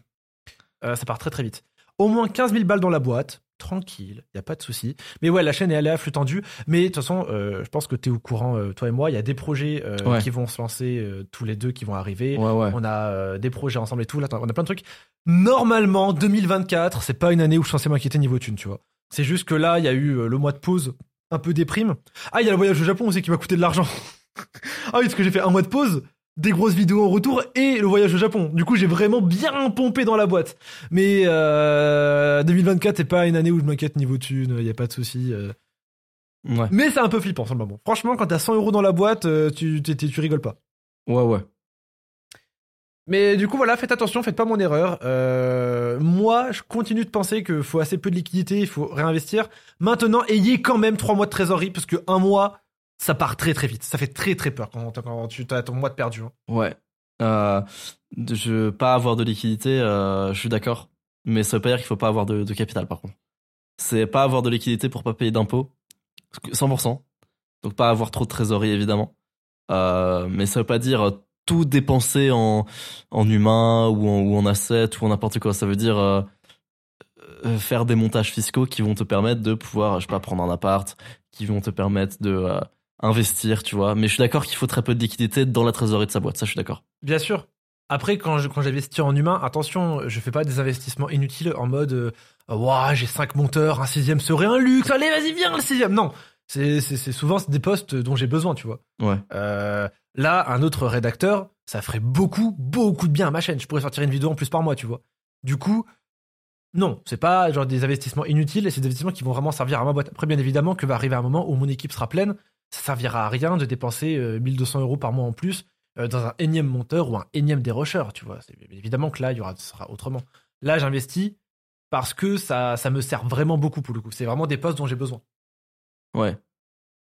Speaker 1: Euh, ça part très très vite. Au moins 15 000 balles dans la boîte. Tranquille, y a pas de souci. Mais ouais, la chaîne est allée à flux tendu. Mais de toute façon, euh, je pense que t'es au courant, euh, toi et moi. Il y a des projets
Speaker 2: Ouais.
Speaker 1: qui vont se lancer tous les deux, qui vont arriver.
Speaker 2: Ouais, ouais.
Speaker 1: On a des projets ensemble et tout. Là, on a plein de trucs. Normalement, 2024, c'est pas une année où je suis censé m'inquiéter niveau thune, tu vois. C'est juste que là, il y a eu le mois de pause, un peu déprime. Ah, il y a le voyage au Japon aussi qui m'a coûté de l'argent. ah oui, parce que j'ai fait un mois de pause, des grosses vidéos en retour et le voyage au Japon. Du coup, j'ai vraiment bien pompé dans la boîte. Mais euh, 2024, c'est pas une année où je m'inquiète niveau thune, il y a pas de souci. euh.
Speaker 2: Ouais,
Speaker 1: Mais c'est un peu flippant sur le moment. Franchement, quand t'as 100 euros dans la boîte, euh, tu, tu, tu rigoles pas.
Speaker 2: ouais, ouais.
Speaker 1: Mais du coup, voilà, faites attention, faites pas mon erreur. Euh, moi, je continue de penser qu'il faut assez peu de liquidité, il faut réinvestir. Maintenant, ayez quand même trois mois de trésorerie, parce que un mois, ça part très très vite. Ça fait très très peur quand, quand tu as ton mois de perdu. hein.
Speaker 2: Ouais. Euh, je pas avoir de liquidité, euh, je suis d'accord. Mais ça veut pas dire qu'il faut pas avoir de, de capital, par contre. C'est pas avoir de liquidité pour pas payer d'impôts. 100%. Donc pas avoir trop de trésorerie, évidemment. Euh, mais ça veut pas dire euh, tout dépenser en, en humain ou en, ou en assets ou en n'importe quoi. Ça veut dire euh, euh, faire des montages fiscaux qui vont te permettre de pouvoir, je sais pas, prendre un appart, qui vont te permettre de euh, investir, tu vois. Mais je suis d'accord qu'il faut très peu de liquidité dans la trésorerie de sa boîte. Ça, je suis d'accord.
Speaker 1: Bien sûr. Après, quand j'investis en humain, attention, je fais pas des investissements inutiles en mode, Ouah, j'ai cinq monteurs, un sixième serait un luxe, allez, vas-y, viens, le sixième. Non, c'est c'est- c'est souvent des postes dont j'ai besoin, tu vois.
Speaker 2: Ouais.
Speaker 1: Euh, là, un autre rédacteur, ça ferait beaucoup, beaucoup de bien à ma chaîne. Je pourrais sortir une vidéo en plus par mois, tu vois. Du coup, non, c'est pas genre des investissements inutiles, et c'est des investissements qui vont vraiment servir à ma boîte. Après, bien évidemment, que va arriver un moment où mon équipe sera pleine, ça servira à rien de dépenser euh, 1200 euros par mois en plus euh, dans un énième monteur ou un énième dérocheur, tu vois. C'est évidemment que là, il y aura, ce sera autrement. Là, j'investis parce que ça, ça me sert vraiment beaucoup pour le coup. C'est vraiment des postes dont j'ai besoin.
Speaker 2: Ouais.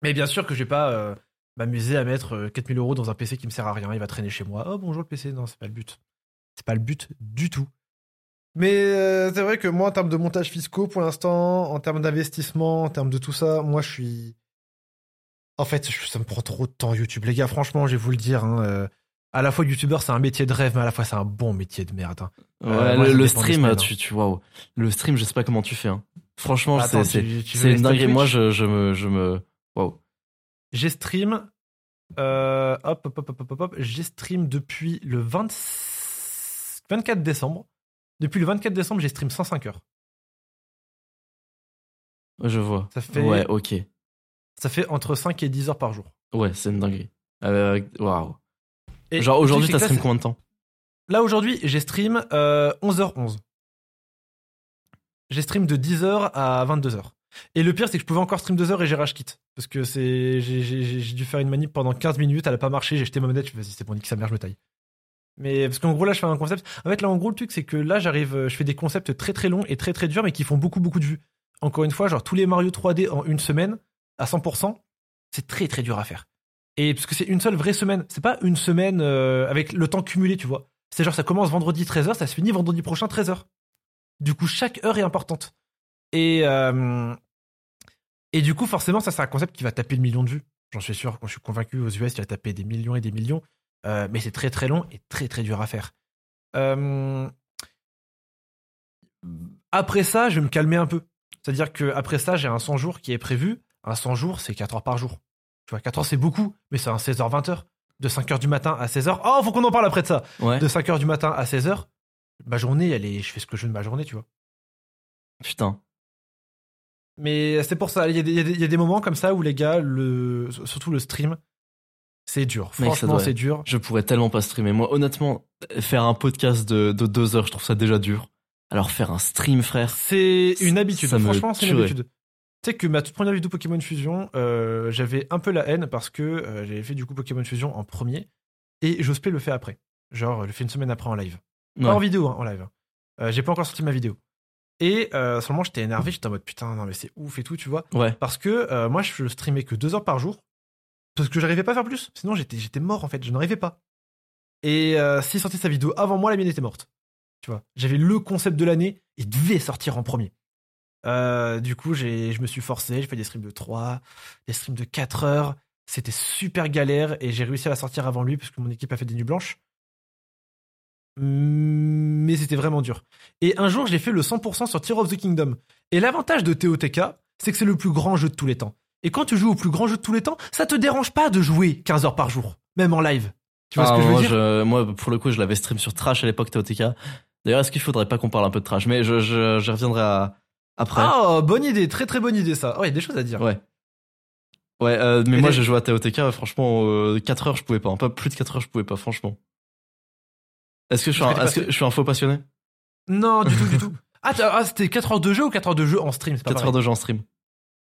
Speaker 1: Mais bien sûr que je vais pas euh, m'amuser à mettre euh, 4000 euros dans un PC qui me sert à rien. Il va traîner chez moi. Oh bonjour le PC. Non, c'est pas le but. C'est pas le but du tout. Mais euh, c'est vrai que moi, en termes de montage fiscaux, pour l'instant, en termes d'investissement, en termes de tout ça, moi, je suis. En fait, je- ça me prend trop de temps YouTube, les gars. Franchement, je vais vous le dire. hein, euh, à la fois, YouTubeur, c'est un métier de rêve, mais à la fois, c'est un bon métier de merde. hein.
Speaker 2: Ouais,
Speaker 1: Euh, moi,
Speaker 2: le, stream,
Speaker 1: semaines,
Speaker 2: tu, tu, waouh. Le stream, je sais pas comment tu fais, hein. Franchement,
Speaker 1: Attends,
Speaker 2: c'est, une dinguerie. Moi, je, je me, je me, waouh.
Speaker 1: J'ai stream. euh, hop, hop, hop, hop, hop, hop. J'ai stream depuis le 20 24 décembre. Depuis le 24 décembre, j'ai stream 105 heures.
Speaker 2: Je vois.
Speaker 1: Ça fait,
Speaker 2: Ouais, ok.
Speaker 1: ça fait entre 5 et 10 heures par jour.
Speaker 2: Ouais, c'est une dinguerie. Waouh. Genre, aujourd'hui, t'as stream combien de temps
Speaker 1: Là, aujourd'hui, j'ai stream euh, 11h11. J'ai stream de 10h à 22h. Et le pire, c'est que je pouvais encore stream 2 heures et j'ai rage quitte. Parce que c'est, j'ai, dû faire une manip pendant 15 minutes, elle a pas marché, j'ai jeté ma manette, je fais, vas-y, c'est bon, nique sa mère, je me taille. Mais parce qu'en gros, là, je fais un concept. En fait, là, en gros, le truc, c'est que là, j'arrive, euh, je fais des concepts très très longs et très très durs, mais qui font beaucoup beaucoup de vues. Encore une fois, genre tous les Mario 3D en une semaine, à 100%, c'est très très dur à faire. Et parce que c'est une seule vraie semaine, c'est pas une semaine euh, avec le temps cumulé, tu vois. C'est genre, ça commence vendredi 13h, ça se finit vendredi prochain 13h. Du coup, chaque heure est importante. Et, euh, et du coup, forcément, ça, c'est un concept qui va taper le million de vues. J'en suis sûr, je suis convaincu, aux US, il va taper des millions et des millions. Euh, mais c'est très très long et très très dur à faire. Euh, Après ça, je vais me calmer un peu. C'est-à-dire que après ça, j'ai un 100 jours qui est prévu. Un 100 jours, c'est 4 heures par jour. Tu vois, 4 heures, c'est beaucoup, mais c'est un 16h, 20h. De 5h du matin à 16h. Oh, faut qu'on en parle après de ça.
Speaker 2: Ouais.
Speaker 1: De 5h du matin à 16h, ma journée, elle est, je fais ce que je veux de ma journée, tu vois.
Speaker 2: Putain.
Speaker 1: Mais c'est pour ça, il y, a des- y y a moments comme ça où les gars, le, surtout le stream, c'est dur. Franchement, c'est dur.
Speaker 2: Je pourrais tellement pas streamer. Moi, honnêtement, faire un podcast de, de deux heures, je trouve ça déjà dur. Alors faire un stream, frère.
Speaker 1: C'est une habitude.
Speaker 2: Ça
Speaker 1: Franchement, c'est une habitude. Tu sais que ma toute première vidéo Pokémon Fusion, euh, j'avais un peu la haine parce que euh, j'avais fait du coup Pokémon Fusion en premier et Jospé le fait après. Genre, le fait une semaine après en live. Pas en vidéo, hein, en live. Euh, j'ai pas encore sorti ma vidéo. Et euh, moment, j'étais énervé, j'étais en mode putain, non mais c'est ouf et tout, tu vois.
Speaker 2: Ouais.
Speaker 1: Parce que euh, moi, je streamais que deux heures par jour. Parce que j'arrivais pas à faire plus. Sinon, j'étais, j'étais mort en fait. Je n'arrivais pas. Et euh, s'il sortait sa vidéo avant moi, la mienne était morte. Tu vois. J'avais le concept de l'année. Il devait sortir en premier. Euh, du coup, j'ai, je me suis forcé. J'ai fait des streams de 3, des streams de 4 heures. C'était super galère et j'ai réussi à la sortir avant lui parce que mon équipe a fait des nuits blanches. Mais c'était vraiment dur. Et un jour, j'ai fait le 100% sur Tear of the Kingdom. Et l'avantage de TOTK, c'est que c'est le plus grand jeu de tous les temps. Et quand tu joues au plus grand jeu de tous les temps, ça te dérange pas de jouer 15 heures par jour, même en live. Tu vois
Speaker 2: Ah,
Speaker 1: ce que je veux
Speaker 2: moi,
Speaker 1: dire?
Speaker 2: je- moi, pour le coup, je l'avais stream sur Trash à l'époque TOTK. D'ailleurs, est-ce qu'il faudrait pas qu'on parle un peu de Trash? Mais je, je, je reviendrai à- après.
Speaker 1: Ah, bonne idée, très très bonne idée ça. Oh, il y a des choses à dire.
Speaker 2: Ouais. Ouais, euh, mais
Speaker 1: Et
Speaker 2: moi j'ai joué à TOTK, franchement, euh, 4 heures je pouvais pas. Pas plus de 4 heures je pouvais pas, franchement. Est-ce que je suis un,
Speaker 1: que t'es
Speaker 2: est-ce que
Speaker 1: passé-
Speaker 2: je suis un faux passionné?
Speaker 1: Non, du tout, du tout. Ah, ah, c'était 4 heures de jeu ou 4 heures de jeu en stream c'est pas
Speaker 2: 4
Speaker 1: pareil.
Speaker 2: heures de jeu en stream.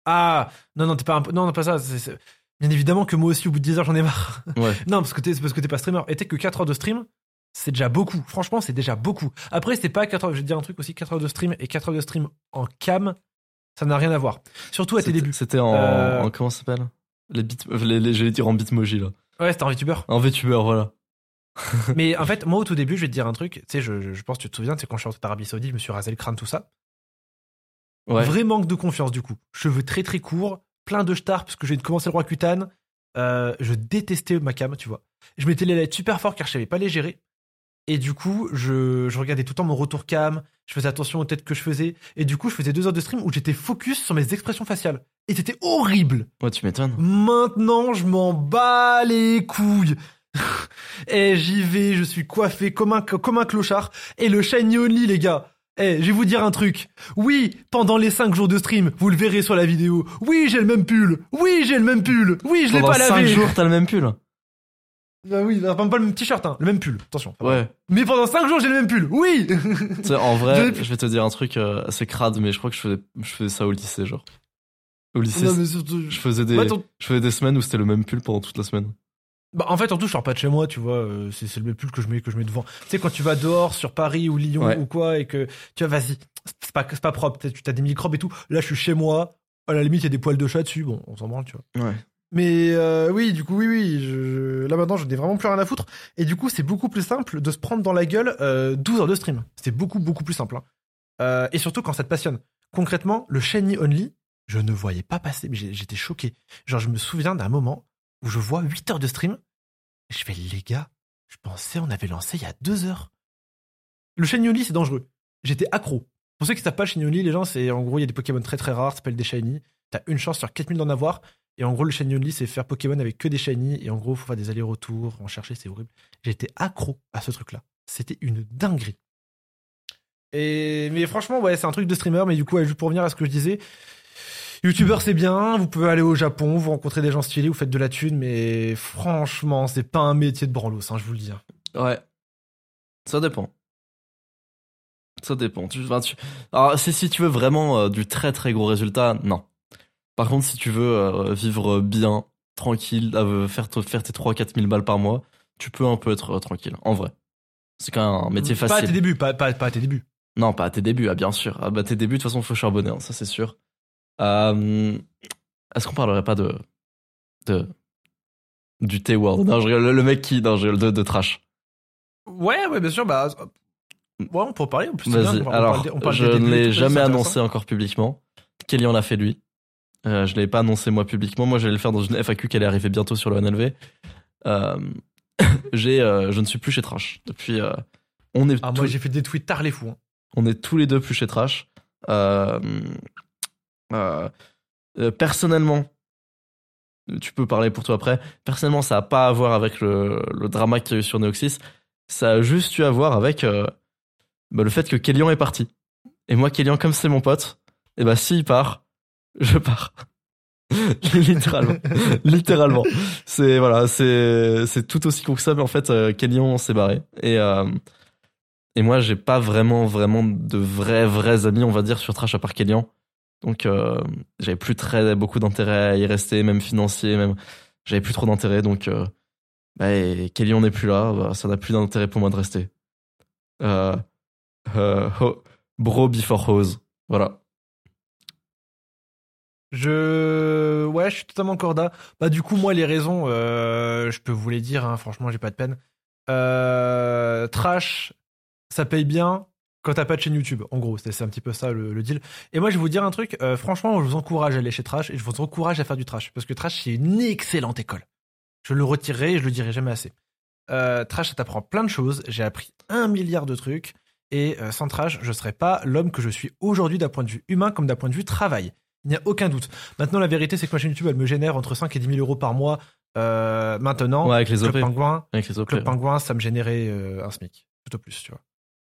Speaker 1: Ah, non, non, t'es pas un peu- Non, non, pas ça. c'est- c'est- Bien évidemment que moi aussi, au bout de 10 heures, j'en ai marre.
Speaker 2: Ouais.
Speaker 1: Non, parce que t'es parce que t'es pas streamer. Et t'es que 4 heures de stream, c'est déjà beaucoup. Franchement, c'est déjà beaucoup. Après, c'est pas 4 heures. Je vais te dire un truc aussi 4 heures de stream et 4 heures de stream en cam, ça n'a rien à voir. Surtout à tes
Speaker 2: C'était-
Speaker 1: débuts.
Speaker 2: C'était en,
Speaker 1: Euh,
Speaker 2: en- comment ça s'appelle? Les bit, les, les- j'allais dire en bitmoji là.
Speaker 1: Ouais, c'était en VTuber.
Speaker 2: En VTuber, voilà.
Speaker 1: Mais en fait, moi, au tout début, je vais te dire un truc. Tu sais, je, je, je pense que tu te souviens, c'est quand je suis en Arabie Saoudite, je me suis rasé le crâne, tout ça.
Speaker 2: Ouais.
Speaker 1: Vrai manque de confiance, du coup. Cheveux très très courts, plein de stars, parce que de commencer le roi cutane. Euh, je détestais ma cam, tu vois. Je mettais les lettres super fort car je savais pas les gérer. Et du coup, je, je regardais tout le temps mon retour cam, je faisais attention aux têtes que je faisais. Et du coup, je faisais deux heures de stream où j'étais focus sur mes expressions faciales. Et c'était horrible.
Speaker 2: Ouais, tu m'étonnes.
Speaker 1: Maintenant, je m'en bats les couilles. Et j'y vais, je suis coiffé comme un, comme un clochard. Et le shiny only, les gars. Eh, je vais vous dire un truc. Oui, pendant les 5 jours de stream, vous le verrez sur la vidéo. Oui, j'ai le même pull. Oui, j'ai le même pull. Oui, je l'ai
Speaker 2: Pendant
Speaker 1: pas
Speaker 2: 5
Speaker 1: lavé.
Speaker 2: jours, t'as le même pull?
Speaker 1: Bah oui, bah, pas le même t-shirt, hein, le même pull. Attention.
Speaker 2: Ouais.
Speaker 1: Mais pendant 5 jours, j'ai le même pull. Oui.
Speaker 2: En vrai,
Speaker 1: Je-
Speaker 2: je vais te dire un truc euh, assez crade, mais je crois que je faisais, je faisais ça au lycée, genre. Au lycée,
Speaker 1: non, mais surtout.
Speaker 2: je faisais des,
Speaker 1: Bah, ton-
Speaker 2: je faisais des semaines où c'était le même pull pendant toute la semaine.
Speaker 1: Bah, en fait, surtout, je sors pas de chez moi, tu vois. euh, c'est c'est le même pull que je mets que je mets devant. Tu sais, quand tu vas dehors sur Paris ou Lyon
Speaker 2: Ouais.
Speaker 1: ou quoi et que tu vois, vas-y, c'est pas c'est pas propre. Tu as des microbes et tout. Là, je suis chez moi. À la limite, il y a des poils de chat dessus. Bon, on s'en branle, tu vois.
Speaker 2: Ouais.
Speaker 1: Mais euh, oui, du coup, oui, oui. Je, je- Là maintenant, je n'ai vraiment plus rien à foutre. Et du coup, c'est beaucoup plus simple de se prendre dans la gueule euh, 12 heures de stream. C'est beaucoup, beaucoup plus simple. hein. Euh, et surtout quand ça te passionne. Concrètement, le shiny only, je ne voyais pas passer, mais j'étais choqué. Genre, je me souviens d'un moment où je vois 8 heures de stream. Je fais, les gars, je pensais on avait lancé il y a 2 heures. Le shiny only, c'est dangereux. J'étais accro. Pour ceux qui savent pas, only, les gens, c'est en gros, il y a des Pokémon très très rares, ça s'appelle des shiny. T'as une chance sur 4000 d'en avoir. Et en gros, le shiny only, c'est faire Pokémon avec que des shiny. Et en gros, faut faire des allers-retours, en chercher, c'est horrible. J'étais accro à ce truc-là. C'était une dinguerie. Et mais franchement, ouais, c'est un truc de streamer. Mais du coup, juste pour revenir à ce que je disais, youtubeur c'est bien. Vous pouvez aller au Japon, vous rencontrez des gens stylés, vous faites de la thune. Mais franchement, c'est pas un métier de branlos, hein, je vous le dis. hein.
Speaker 2: Ouais. Ça dépend. Ça dépend. Tu, enfin, tu- Alors, c'est si tu veux vraiment euh, du très très gros résultat, non. Par contre, si tu veux euh, vivre bien, tranquille, euh, faire, te- faire tes 3-4 000 balles par mois, tu peux un peu être tranquille, en vrai. C'est quand même un métier
Speaker 1: Pas à tes
Speaker 2: facile.
Speaker 1: débuts, pas, pas, pas à tes débuts.
Speaker 2: Non, pas à tes débuts, ah, bien sûr. Ah, bah, tes débuts, de toute façon, faut charbonner, hein, ça c'est sûr. Euh, Est-ce qu'on parlerait pas de. de du T-World? Non, je rigole, le, le mec qui. Non, je rigole, de, de trash.
Speaker 1: Ouais, ouais, bien sûr. Bah, ouais, on peut en parler. En plus,
Speaker 2: Vas-y, alors,
Speaker 1: on parle
Speaker 2: je ne l'ai jamais annoncé encore publiquement. Kelly en a fait lui. Euh, je ne l'ai pas annoncé moi publiquement. Moi, j'allais le faire dans une FAQ qui allait arriver bientôt sur le NLV. Euh, j'ai, euh, je ne suis plus chez Trash. Depuis, on, est
Speaker 1: Ah,
Speaker 2: tous,
Speaker 1: moi, j'ai fait des tweets tard les fous. hein.
Speaker 2: on est tous les deux plus chez Trash. Euh, euh, personnellement, tu peux parler pour toi après. Personnellement, ça n'a pas à voir avec le, le drama qu'il y a eu sur Neoxys. Ça a juste eu à voir avec euh, bah, le fait que Kélian est parti. Et moi, Kélian, comme c'est mon pote, et bah s'il part, je pars. littéralement, littéralement. C'est voilà, c'est c'est tout aussi con que ça, mais en fait, euh, Kélian s'est barré. Et euh, et moi, j'ai pas vraiment vraiment de vrais vrais amis, on va dire, sur Trash à part Kélian. Donc euh, j'avais plus très beaucoup d'intérêt à y rester, même financier, même j'avais plus trop d'intérêt. Donc euh, bah, et Kélian n'est plus là, bah, ça n'a plus d'intérêt pour moi de rester. Euh, bro before hose, voilà.
Speaker 1: Je, ouais, je suis totalement corda. Bah, du coup, moi, les raisons, je peux vous les dire, hein, franchement, j'ai pas de peine. Trash, ça paye bien quand t'as pas de chaîne YouTube. En gros, c'est un petit peu ça le, le deal. Et moi, je vais vous dire un truc, euh, franchement, je vous encourage à aller chez Trash et je vous encourage à faire du Trash parce que Trash, c'est une excellente école. Je le retirerai et je le dirai jamais assez. Euh, trash, ça t'apprend plein de choses. J'ai appris un milliard de trucs. Et euh, sans Trash, je serais pas l'homme que je suis aujourd'hui d'un point de vue humain comme d'un point de vue travail. Il n'y a aucun doute. Maintenant, la vérité, c'est que ma chaîne YouTube, elle me génère entre 5 et 10 000 euros par mois. Maintenant,
Speaker 2: Ouais, avec les
Speaker 1: Club. Pingouin,
Speaker 2: Avec les.
Speaker 1: Club Pingouin, ça me générait un SMIC, tout au plus, tu vois.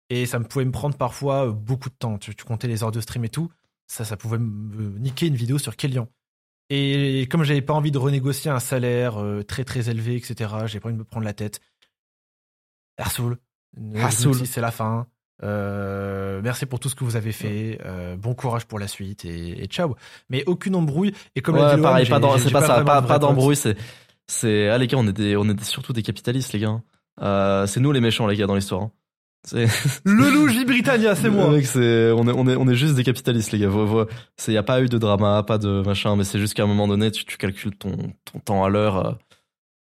Speaker 1: Et ça me pouvait me prendre parfois euh, beaucoup de temps. Tu, tu comptais les heures de stream et tout. Ça, ça pouvait me niquer une vidéo sur Kélian. Et comme j'avais pas envie de renégocier un salaire euh, très très élevé, etc., j'ai pas envie de me prendre la tête. Arsoul, c'est la fin. Euh, merci pour tout ce que vous avez fait. Euh, bon courage pour la suite et, et ciao. Mais aucune embrouille. Et comme
Speaker 2: ouais, pareil, pas c'est pas, ça, pas, d'embrouille, c'est, c'est, ah les gars, on des- surtout des capitalistes, les gars. Euh, c'est nous les méchants, les gars, dans l'histoire. C'est,
Speaker 1: Le loup J. Britannia, c'est moi.
Speaker 2: Mec, c'est, on est, on est, on est juste des capitalistes, les gars. C'est, y a pas eu de drama, pas de machin, mais c'est juste qu'à un moment donné, tu, tu calcules ton, ton temps à l'heure. euh.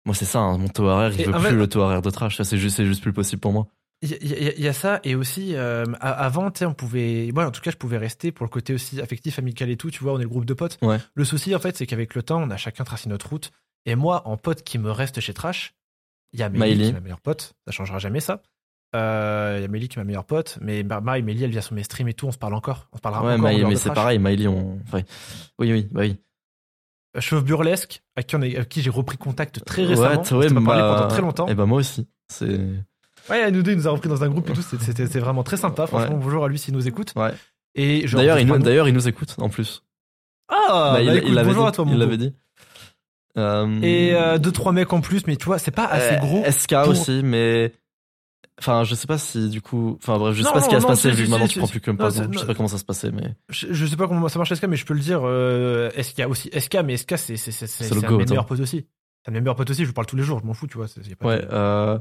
Speaker 2: Moi, c'est ça, hein, mon taux horaire, il veut
Speaker 1: en
Speaker 2: plus
Speaker 1: fait-
Speaker 2: le taux horaire de trash. Ça, c'est juste, c'est juste plus possible pour moi.
Speaker 1: Il y, a- il y a- il y a ça et aussi euh, avant tu sais on pouvait moi en tout cas je pouvais rester pour le côté aussi affectif amical et tout tu vois on est le groupe de potes
Speaker 2: Ouais.
Speaker 1: le souci en fait c'est qu'avec le temps on a chacun tracé notre route et moi en pote qui me reste chez Trash il y a
Speaker 2: Maëlie.
Speaker 1: qui est ma meilleure pote ça changera jamais ça Euh, il y a Mélie qui est ma meilleure pote mais et Mélie elle vient sur mes streams et tout on se parle encore on se parlera
Speaker 2: Ouais,
Speaker 1: encore en
Speaker 2: mais, c'est pareil, Miley, on, enfin, oui, oui, bah oui.
Speaker 1: Chauve Burlesque, à qui, on est- avec qui j'ai repris contact très récemment.
Speaker 2: Ouais, ouais,
Speaker 1: on m'a parlé pendant très longtemps.
Speaker 2: Et bah moi aussi. C'est.
Speaker 1: Ouais, nous deux, il nous a repris dans un groupe et tout. C'était vraiment très sympa. Franchement, bonjour à lui s'il nous écoute.
Speaker 2: Ouais.
Speaker 1: Et je
Speaker 2: D'ailleurs, il, nous-
Speaker 1: enregistre
Speaker 2: d'ailleurs, il nous écoute en plus.
Speaker 1: Ah,
Speaker 2: Bah, il
Speaker 1: bah,
Speaker 2: il
Speaker 1: écoute,
Speaker 2: l'avait
Speaker 1: bonjour
Speaker 2: dit.
Speaker 1: à toi, mon
Speaker 2: il l'avait dit. Euh,
Speaker 1: Et euh, deux trois mecs en plus, mais tu vois, c'est pas assez
Speaker 2: euh,
Speaker 1: gros.
Speaker 2: SK
Speaker 1: pour-
Speaker 2: aussi, mais. Enfin, je sais pas si du coup. Enfin bref, je sais
Speaker 1: Non,
Speaker 2: pas ce qui va se passer vu que maintenant tu prends plus que le
Speaker 1: Non,
Speaker 2: poison.
Speaker 1: c'est-
Speaker 2: Je sais pas comment ça se passait, mais.
Speaker 1: Je, je sais pas comment ça marche SK, mais je peux le dire. Euh, SK aussi, SK, mais SK c'est c'est
Speaker 2: le
Speaker 1: un
Speaker 2: hein.
Speaker 1: meilleurs potes aussi. C'est un de mes meilleurs potes aussi. Je lui parle tous les jours. Je m'en fous, tu vois. c'est- y a pas
Speaker 2: Ouais.
Speaker 1: de-
Speaker 2: Euh,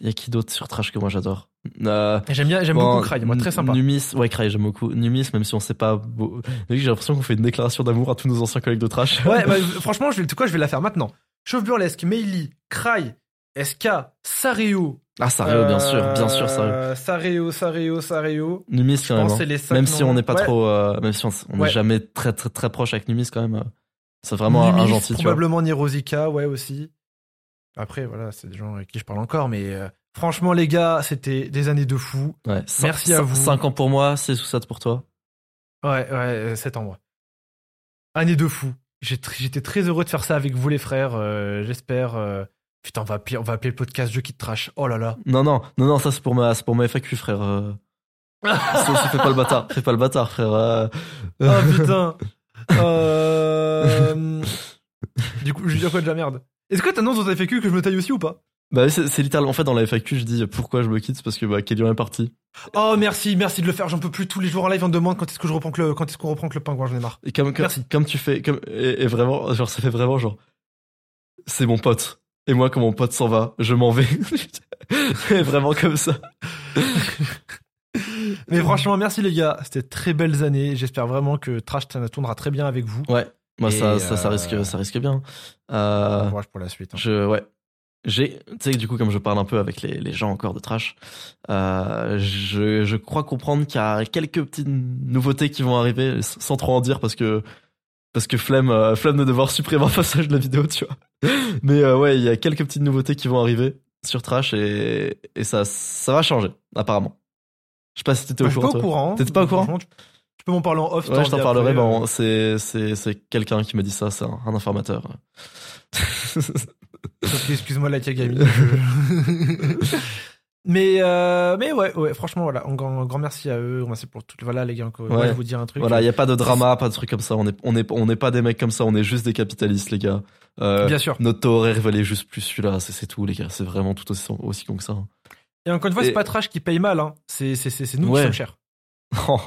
Speaker 2: y a qui d'autre sur Trash que moi j'adore euh,
Speaker 1: J'aime bien, j'aime
Speaker 2: bon,
Speaker 1: beaucoup Cry. Moi, très sympa.
Speaker 2: Numis, ouais, Cry, j'aime beaucoup. Numis, même si on sait pas. beau- J'ai l'impression qu'on fait une déclaration d'amour à tous nos anciens collègues de Trash.
Speaker 1: Ouais, bah, franchement, je vais, je vais la faire maintenant. Chauve burlesque, Meili, Cry, SK, Sareo.
Speaker 2: Ah, Sario, bien sûr, bien sûr, Sario.
Speaker 1: Euh, Sareo, Sareo, Sareo.
Speaker 2: Numis quand même. hein.
Speaker 1: les cinq
Speaker 2: Même si on n'est pas
Speaker 1: Ouais.
Speaker 2: trop, euh, même si on n'est
Speaker 1: Ouais.
Speaker 2: jamais très, très très proche avec Numis quand même. euh, C'est vraiment un- gentil.
Speaker 1: Probablement Nirosika, ouais, aussi. Après, voilà, c'est des gens avec qui je parle encore, mais euh, franchement, les gars, c'était des années de fou.
Speaker 2: Ouais.
Speaker 1: Merci à vous.
Speaker 2: 5 ans pour moi, 6 ou 7 pour toi.
Speaker 1: Ouais, ouais, 7 ans, moi. Année de fou. J'étais très heureux de faire ça avec vous, les frères. euh, J'espère. Putain, on va, appeler, on va appeler le podcast Jeu qui te trash. Oh là là.
Speaker 2: Non, non, non, non, ça c'est pour ma, c'est pour ma FAQ, frère. euh. Ça, fais pas le bâtard, fais pas le bâtard, frère. euh.
Speaker 1: Oh putain. Euh... du coup, je dire quoi de la merde? Est-ce que t'annonces dans ta FAQ que je me taille aussi ou pas?
Speaker 2: Bah, c'est c'est littéralement, en fait, dans la FAQ, je dis pourquoi je me quitte, c'est parce que bah, Kélian est parti.
Speaker 1: Oh merci, merci de le faire. J'en peux plus tous les jours en live. On me demande quand est-ce que je reprends que le, quand est-ce qu'on reprend que le pingouin. J'en ai marre.
Speaker 2: Et comme, comme,
Speaker 1: Merci.
Speaker 2: comme tu fais, comme, et, et vraiment, genre, ça fait vraiment genre, c'est mon pote. Et moi, quand mon pote s'en va, je m'en vais. Vraiment comme ça.
Speaker 1: Mais franchement, merci les gars. C'était très belles années. J'espère vraiment que Trash tournera très bien avec vous.
Speaker 2: Ouais. Moi, ça, ça, ça
Speaker 1: euh,
Speaker 2: risque, ça risque bien.
Speaker 1: Bon
Speaker 2: Euh,
Speaker 1: courage pour la suite. hein.
Speaker 2: je, ouais. J'ai, tu sais, du coup, comme je parle un peu avec les, les gens encore de trash, euh, je, je crois comprendre qu'il y a quelques petites nouveautés qui vont arriver, sans trop en dire parce que, parce que flemme, euh, flemme de devoir supprimer un passage de la vidéo, tu vois. Mais euh, ouais, il y a quelques petites nouveautés qui vont arriver sur trash et, et ça, ça va changer, apparemment. Je sais pas si t'étais
Speaker 1: Bah,
Speaker 2: au
Speaker 1: au courant.
Speaker 2: T'étais pas au courant
Speaker 1: tu, peux m'en parler en off.
Speaker 2: Ouais, je t'en parlerai.
Speaker 1: euh.
Speaker 2: c'est, c'est, c'est quelqu'un qui m'a dit ça, c'est un, un informateur.
Speaker 1: Excuse-moi la Kagami. mais euh, mais ouais ouais franchement voilà un grand, un grand merci à eux merci pour tout voilà les gars encore moi,
Speaker 2: Ouais.
Speaker 1: je vais vous dire un truc
Speaker 2: Voilà, il y a pas de drama, pas de trucs comme ça. On est, on est, on n'est pas des mecs comme ça. On est juste des capitalistes, les gars. Euh,
Speaker 1: bien sûr
Speaker 2: notre taux horaire valait juste plus celui-là. C'est, tout, les gars. C'est vraiment tout aussi, aussi con que ça.
Speaker 1: et encore une fois
Speaker 2: Et-
Speaker 1: c'est pas Trash qui paye mal hein c'est c'est c'est nous
Speaker 2: Ouais.
Speaker 1: qui sommes chers non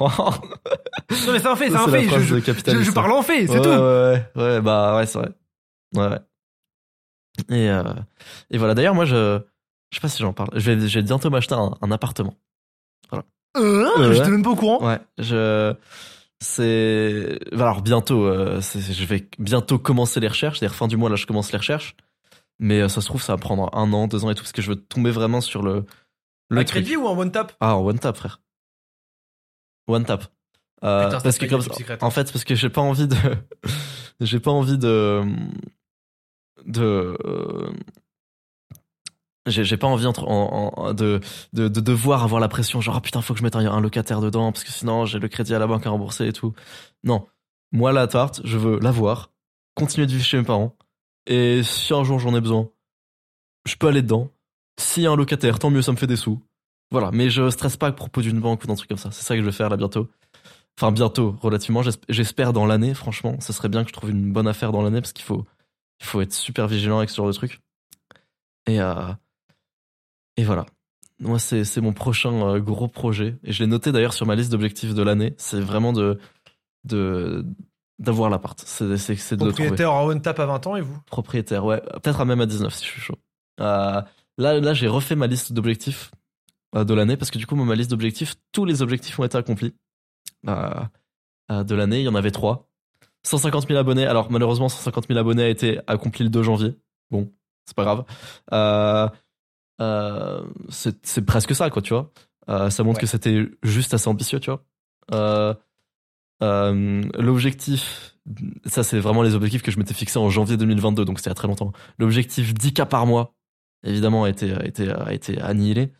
Speaker 1: mais c'est un fait c'est un fait je, je,
Speaker 2: de
Speaker 1: je,
Speaker 2: capitaliste.
Speaker 1: je parle en fait c'est
Speaker 2: ouais,
Speaker 1: tout
Speaker 2: Ouais, ouais, ouais, bah ouais, c'est vrai. Ouais, ouais. Et, euh, et voilà. D'ailleurs, moi, je, je sais pas si j'en parle. Je vais, je vais bientôt m'acheter un, un appartement.
Speaker 1: euh,
Speaker 2: Euh,
Speaker 1: j'étais
Speaker 2: ouais.
Speaker 1: même pas au courant
Speaker 2: Ouais, je c'est alors bientôt euh, je vais bientôt commencer les recherches, c'est-à-dire fin du mois là je commence les recherches. Mais euh, ça se trouve ça va prendre un an, deux ans et tout parce que je veux tomber vraiment sur le le
Speaker 1: un
Speaker 2: truc.
Speaker 1: crédit ou un one tap?
Speaker 2: Ah, en one tap frère. One tap. Euh,
Speaker 1: Putain,
Speaker 2: parce que comme
Speaker 1: hein.
Speaker 2: en fait parce que j'ai pas envie de j'ai pas envie de de euh, j'ai pas envie entre, en- de, de, de devoir avoir la pression genre ah putain faut que je mette un, locataire dedans parce que sinon j'ai le crédit à la banque à rembourser et tout. Non. Moi l'appart je veux l'avoir continuer de vivre chez mes parents et si un jour j'en ai besoin je peux aller dedans. S'il y a un locataire tant mieux ça me fait des sous. Voilà. Mais je stresse pas à propos d'une banque ou d'un truc comme ça. C'est ça que je vais faire là bientôt. Enfin bientôt relativement. J'esp- j'espère dans l'année franchement. Ce serait bien que je trouve une bonne affaire dans l'année parce qu'il faut il faut être super vigilant avec ce genre de truc. Et euh, et voilà. Moi, c'est c'est mon prochain euh, gros projet. Et je l'ai noté d'ailleurs sur ma liste d'objectifs de l'année. C'est vraiment de de d'avoir l'appart. C'est c'est c'est de
Speaker 1: propriétaire en one tap à 20 ans et vous?
Speaker 2: Propriétaire, ouais. Peut-être à même à 19 si je suis chaud. Euh, là, là j'ai refait ma liste d'objectifs euh, de l'année parce que du coup, ma liste d'objectifs, tous les objectifs ont été accomplis. Euh, euh, de l'année, il y en avait trois. 150 000 abonnés. Alors, malheureusement, 150 000 abonnés a été accompli le 2 janvier. Bon, c'est pas grave. Euh, c'est c'est presque ça, quoi, tu vois. Euh, ça montre
Speaker 1: Ouais.
Speaker 2: que c'était juste assez ambitieux, tu vois. Euh, euh, L'objectif, ça c'est vraiment les objectifs que je m'étais fixé en janvier 2022, donc c'était il y a très longtemps. L'objectif 10K par mois, évidemment, a été, a été, a été annihilé.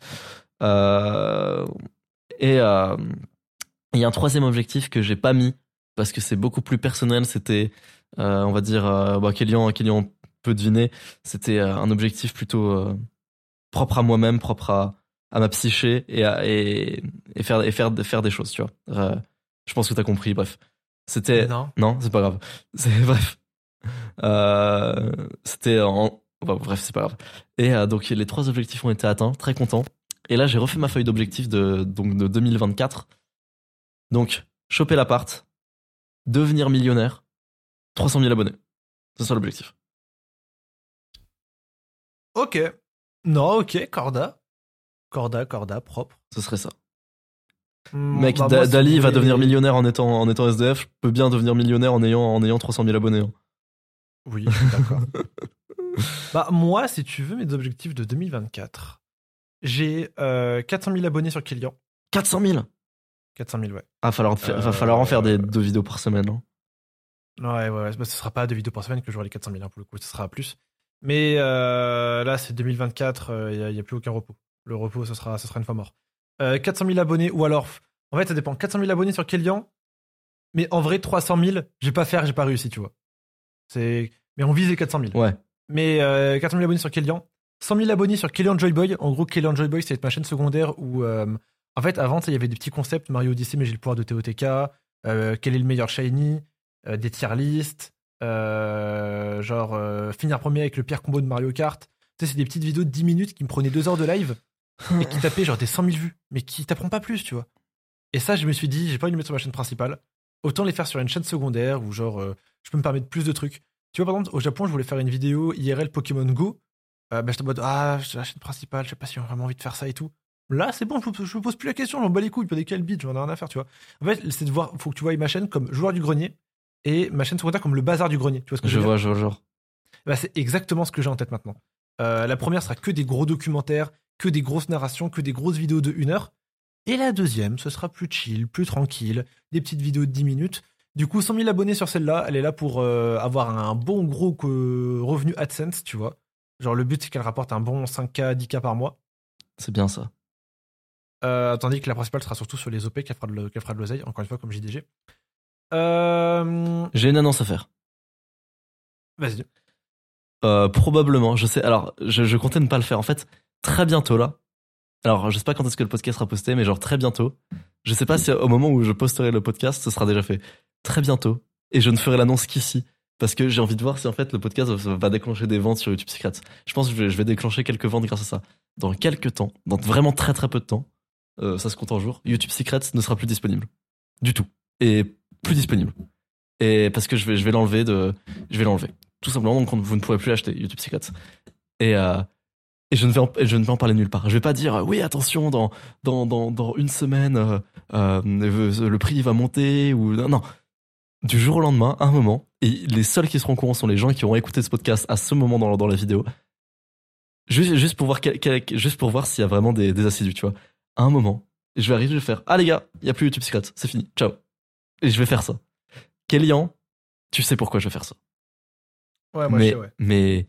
Speaker 2: Euh, et euh, il y a un troisième objectif que j'ai pas mis parce que c'est beaucoup plus personnel. C'était, euh, on va dire, euh, bah, Kélian, Kélian peut deviner, c'était euh, un objectif plutôt euh, propre à moi-même, propre à, à ma psyché et, à, et, et faire, et faire, faire des choses, tu vois. Euh, je pense que t'as compris, bref. C'était.
Speaker 1: Non.
Speaker 2: Non, c'est pas grave. C'est bref. Euh, c'était en. bref, c'est pas grave. Et euh, donc les trois objectifs ont été atteints, très content. Et là, j'ai refait ma feuille d'objectifs de donc de 2024. Donc choper l'appart, devenir millionnaire, 300 000 abonnés. C'est ça l'objectif.
Speaker 1: Ok. Non, ok, Corda. Corda, Corda, propre.
Speaker 2: Ce serait ça.
Speaker 1: Hmm,
Speaker 2: Mec,
Speaker 1: bah, moi,
Speaker 2: Dali va devenir millionnaire en étant en étant SDF. Je peux bien devenir millionnaire en ayant en ayant 300 000 abonnés. hein.
Speaker 1: Oui, d'accord. bah, moi, si tu veux mes objectifs de 2024, j'ai euh, 400 000 abonnés sur Kélian.
Speaker 2: 400 000.
Speaker 1: 400 000, ouais.
Speaker 2: Ah, falloir, fa- va
Speaker 1: Euh,
Speaker 2: falloir en faire des deux vidéos par semaine. hein.
Speaker 1: Ouais, ouais, ouais. Bah, ce sera pas deux vidéos par semaine que j'aurai les 400 000, hein, pour le coup, ce sera plus. Mais euh, là, c'est 2024, il n'y a, plus aucun repos. Le repos, ce sera, ce sera une fois mort. Euh, 400 000 abonnés, ou alors, en fait, ça dépend. 400 000 abonnés sur Kélian, mais en vrai, 300 000, j'ai pas faire, j'ai pas réussi, tu vois. C'est, mais on vise les 400 000.
Speaker 2: Ouais.
Speaker 1: Mais euh, 400 000 abonnés sur Kélian, 100 000 abonnés sur Kélian Joyboy. En gros, Kélian Joyboy, c'est ma chaîne secondaire où, euh, en fait, avant, il y avait des petits concepts Mario Odyssey, mais j'ai le pouvoir de TOTK. euh, quel est le meilleur shiny, euh, des tier lists, euh, genre euh, finir premier avec le pire combo de Mario Kart. Tu sais, c'est des petites vidéos de 10 minutes qui me prenaient 2 heures de live et qui tapaient genre des 100 000 vues, mais qui t'apprend pas plus, tu vois. Et ça, je me suis dit, j'ai pas envie de les mettre sur ma chaîne principale. Autant les faire sur une chaîne secondaire où genre euh, je peux me permettre plus de trucs. Tu vois, par exemple, au Japon, je voulais faire une vidéo IRL Pokémon Go. Bah, j'étais en mode, ah, la chaîne principale, je sais pas si j'ai vraiment envie de faire ça et tout. Là, c'est bon, je me, je me pose plus la question, j'en bats les couilles, pas des quel beat, j'en ai rien à faire, tu vois. En fait, c'est de voir, faut que tu vois ma chaîne comme joueur du grenier et ma chaîne secondaire comme le bazar du grenier. Tu vois ce que je,
Speaker 2: Je
Speaker 1: veux dire
Speaker 2: vois, je vois, genre.
Speaker 1: bah, c'est exactement ce que j'ai en tête maintenant. Euh, la première sera que des gros documentaires, que des grosses narrations, que des grosses vidéos de 1 heure. Et la deuxième, ce sera plus chill, plus tranquille, des petites vidéos de 10 minutes. Du coup, 100 000 abonnés sur celle-là, elle est là pour euh, avoir un bon gros euh, revenu AdSense, tu vois. Genre, le but, c'est qu'elle rapporte un bon 5K, 10K par mois.
Speaker 2: C'est bien ça.
Speaker 1: Euh, tandis que la principale sera surtout sur les OP qu'elle fera de le- qu'elle fera de l'oseille, encore une fois, comme JDG. Euh,
Speaker 2: J'ai une annonce à faire.
Speaker 1: Vas-y.
Speaker 2: Euh, probablement, je sais. Alors, je, je comptais ne pas le faire. En fait, très bientôt là. Alors, je sais pas quand est-ce que le podcast sera posté, mais genre très bientôt. Je sais pas si au moment où je posterai le podcast, ce sera déjà fait. Très bientôt. Et je ne ferai l'annonce qu'ici. Parce que j'ai envie de voir si en fait le podcast va- déclencher des ventes sur YouTube Secrets. Je pense que je vais, je vais déclencher quelques ventes grâce à ça. Dans quelques temps, dans vraiment très très peu de temps, euh, ça se compte en jours, YouTube Secrets ne sera plus disponible. Du tout. Et plus disponible. Et parce que je vais, je vais l'enlever de, je vais l'enlever. Tout simplement, donc on- vous ne pourrez plus l'acheter, YouTube Secrets. Et, euh, et je ne vais en, je ne vais en parler nulle part. Je vais pas dire, euh, oui, attention, dans, dans, dans, dans une semaine, euh, le prix va monter, ou non. Du jour au lendemain, à un moment, et les seuls qui seront au courant sont les gens qui auront écouté ce podcast à ce moment dans, dans la vidéo. Juste, juste pour voir, juste pour voir s'il y a vraiment des, des assidus, tu vois. À un moment, je vais arriver, je vais faire, ah les gars, il y a plus YouTube Secrets, c'est fini, ciao. Et je vais faire ça. Kélian, tu sais pourquoi je vais faire ça
Speaker 1: Ouais, moi,
Speaker 2: mais,
Speaker 1: je sais, ouais.
Speaker 2: mais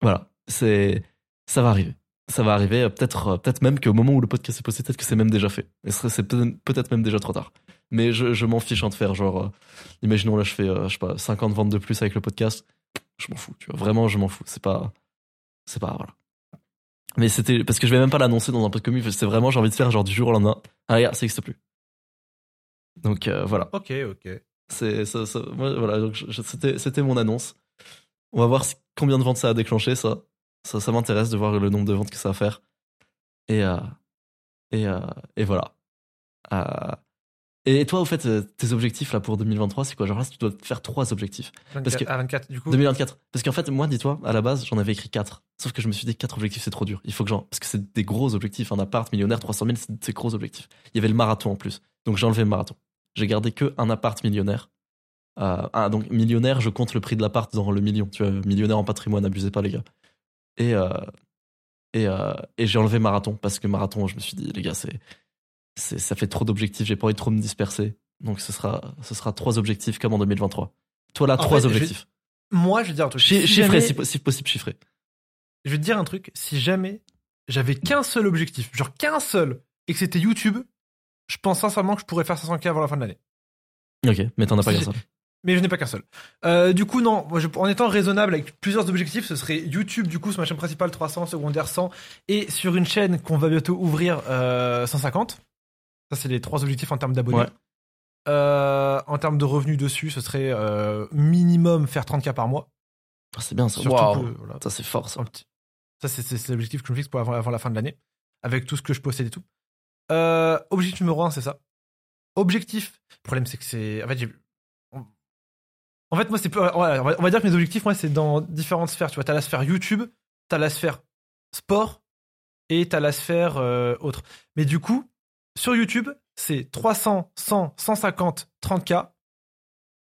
Speaker 2: voilà, c'est ça va arriver. Ça va arriver, euh, peut-être euh, peut-être même qu'au moment où le podcast est posté, peut-être que c'est même déjà fait. Et c'est peut-être même déjà trop tard. Mais je, je m'en fiche hein, de faire genre, euh, imaginons là je fais, euh, je sais pas, 50 ventes de plus avec le podcast, je m'en fous, tu vois. Vraiment, je m'en fous. C'est pas, c'est pas, voilà. Mais c'était, parce que je vais même pas l'annoncer dans un podcast commun, c'est vraiment, j'ai envie de faire genre du jour au lendemain. Ah regarde, ça n'existe plus. Donc euh, voilà.
Speaker 1: Ok, ok.
Speaker 2: C'est ça, ça- voilà, c'était mon annonce. On va voir combien de ventes ça a déclenché ça. Ça, ça m'intéresse de voir le nombre de ventes que ça va faire. Et euh, et euh, et voilà. Et toi, au fait, euh, tes objectifs là pour 2023, c'est quoi? Genre là, tu dois faire trois objectifs.
Speaker 1: 24,
Speaker 2: que-
Speaker 1: ah, 24, du coup.
Speaker 2: 2024. Parce qu'en fait, moi, dis-toi, à la base, j'en avais écrit quatre. Sauf que je me suis dit quatre objectifs, c'est trop dur. Il faut que j'en. Parce que c'est des gros objectifs. Un appart, millionnaire, 300 000, c'est des gros objectifs. Il y avait le marathon en plus. Donc j'ai enlevé le marathon. J'ai gardé que un appart millionnaire. Euh, ah, donc millionnaire, je compte le prix de l'appart dans le million. Tu vois, millionnaire en patrimoine, abusez pas, les gars. Et, euh, et, euh, et j'ai enlevé marathon. Parce que marathon, je me suis dit, les gars, c'est. Ça fait trop d'objectifs, j'ai pas envie de trop me disperser. Donc ce sera, ce sera trois objectifs comme en 2023. Toi là,
Speaker 1: En
Speaker 2: trois
Speaker 1: fait, je-
Speaker 2: objectifs.
Speaker 1: Moi, je vais dire un truc.
Speaker 2: Chi-
Speaker 1: Si
Speaker 2: chiffré,
Speaker 1: jamais-
Speaker 2: si, po- si possible, chiffré.
Speaker 1: Je vais te dire un truc. Si jamais j'avais qu'un seul objectif, genre qu'un seul, et que c'était YouTube, je pense sincèrement que je pourrais faire 500K avant la fin de l'année.
Speaker 2: Ok, mais t'en as pas
Speaker 1: Si
Speaker 2: qu'un seul.
Speaker 1: Mais je n'ai pas qu'un seul. Euh, du coup, non. Moi, je- en étant raisonnable avec plusieurs objectifs, ce serait YouTube, du coup, sur ma chaîne principale 300, secondaire 100, et sur une chaîne qu'on va bientôt ouvrir euh, 150. Ça, c'est les trois objectifs en termes d'abonnés.
Speaker 2: Ouais.
Speaker 1: Euh, en termes de revenus dessus, ce serait euh, minimum faire 30K par mois.
Speaker 2: Ah, c'est bien ça.
Speaker 1: Que, voilà,
Speaker 2: Ça, c'est fort ça.
Speaker 1: Ça, c'est l'objectif que je me fixe pour avant, avant la fin de l'année, avec tout ce que je possède et tout. Euh, objectif numéro un, c'est ça. Objectif. Le problème, c'est que c'est. En fait, en moi, c'est va, on va dire que mes objectifs, moi, c'est dans différentes sphères. Tu vois, t'as la sphère YouTube, t'as la sphère sport et t'as la sphère euh, autre. Mais du coup, sur YouTube, c'est 300, 100, 150, 30K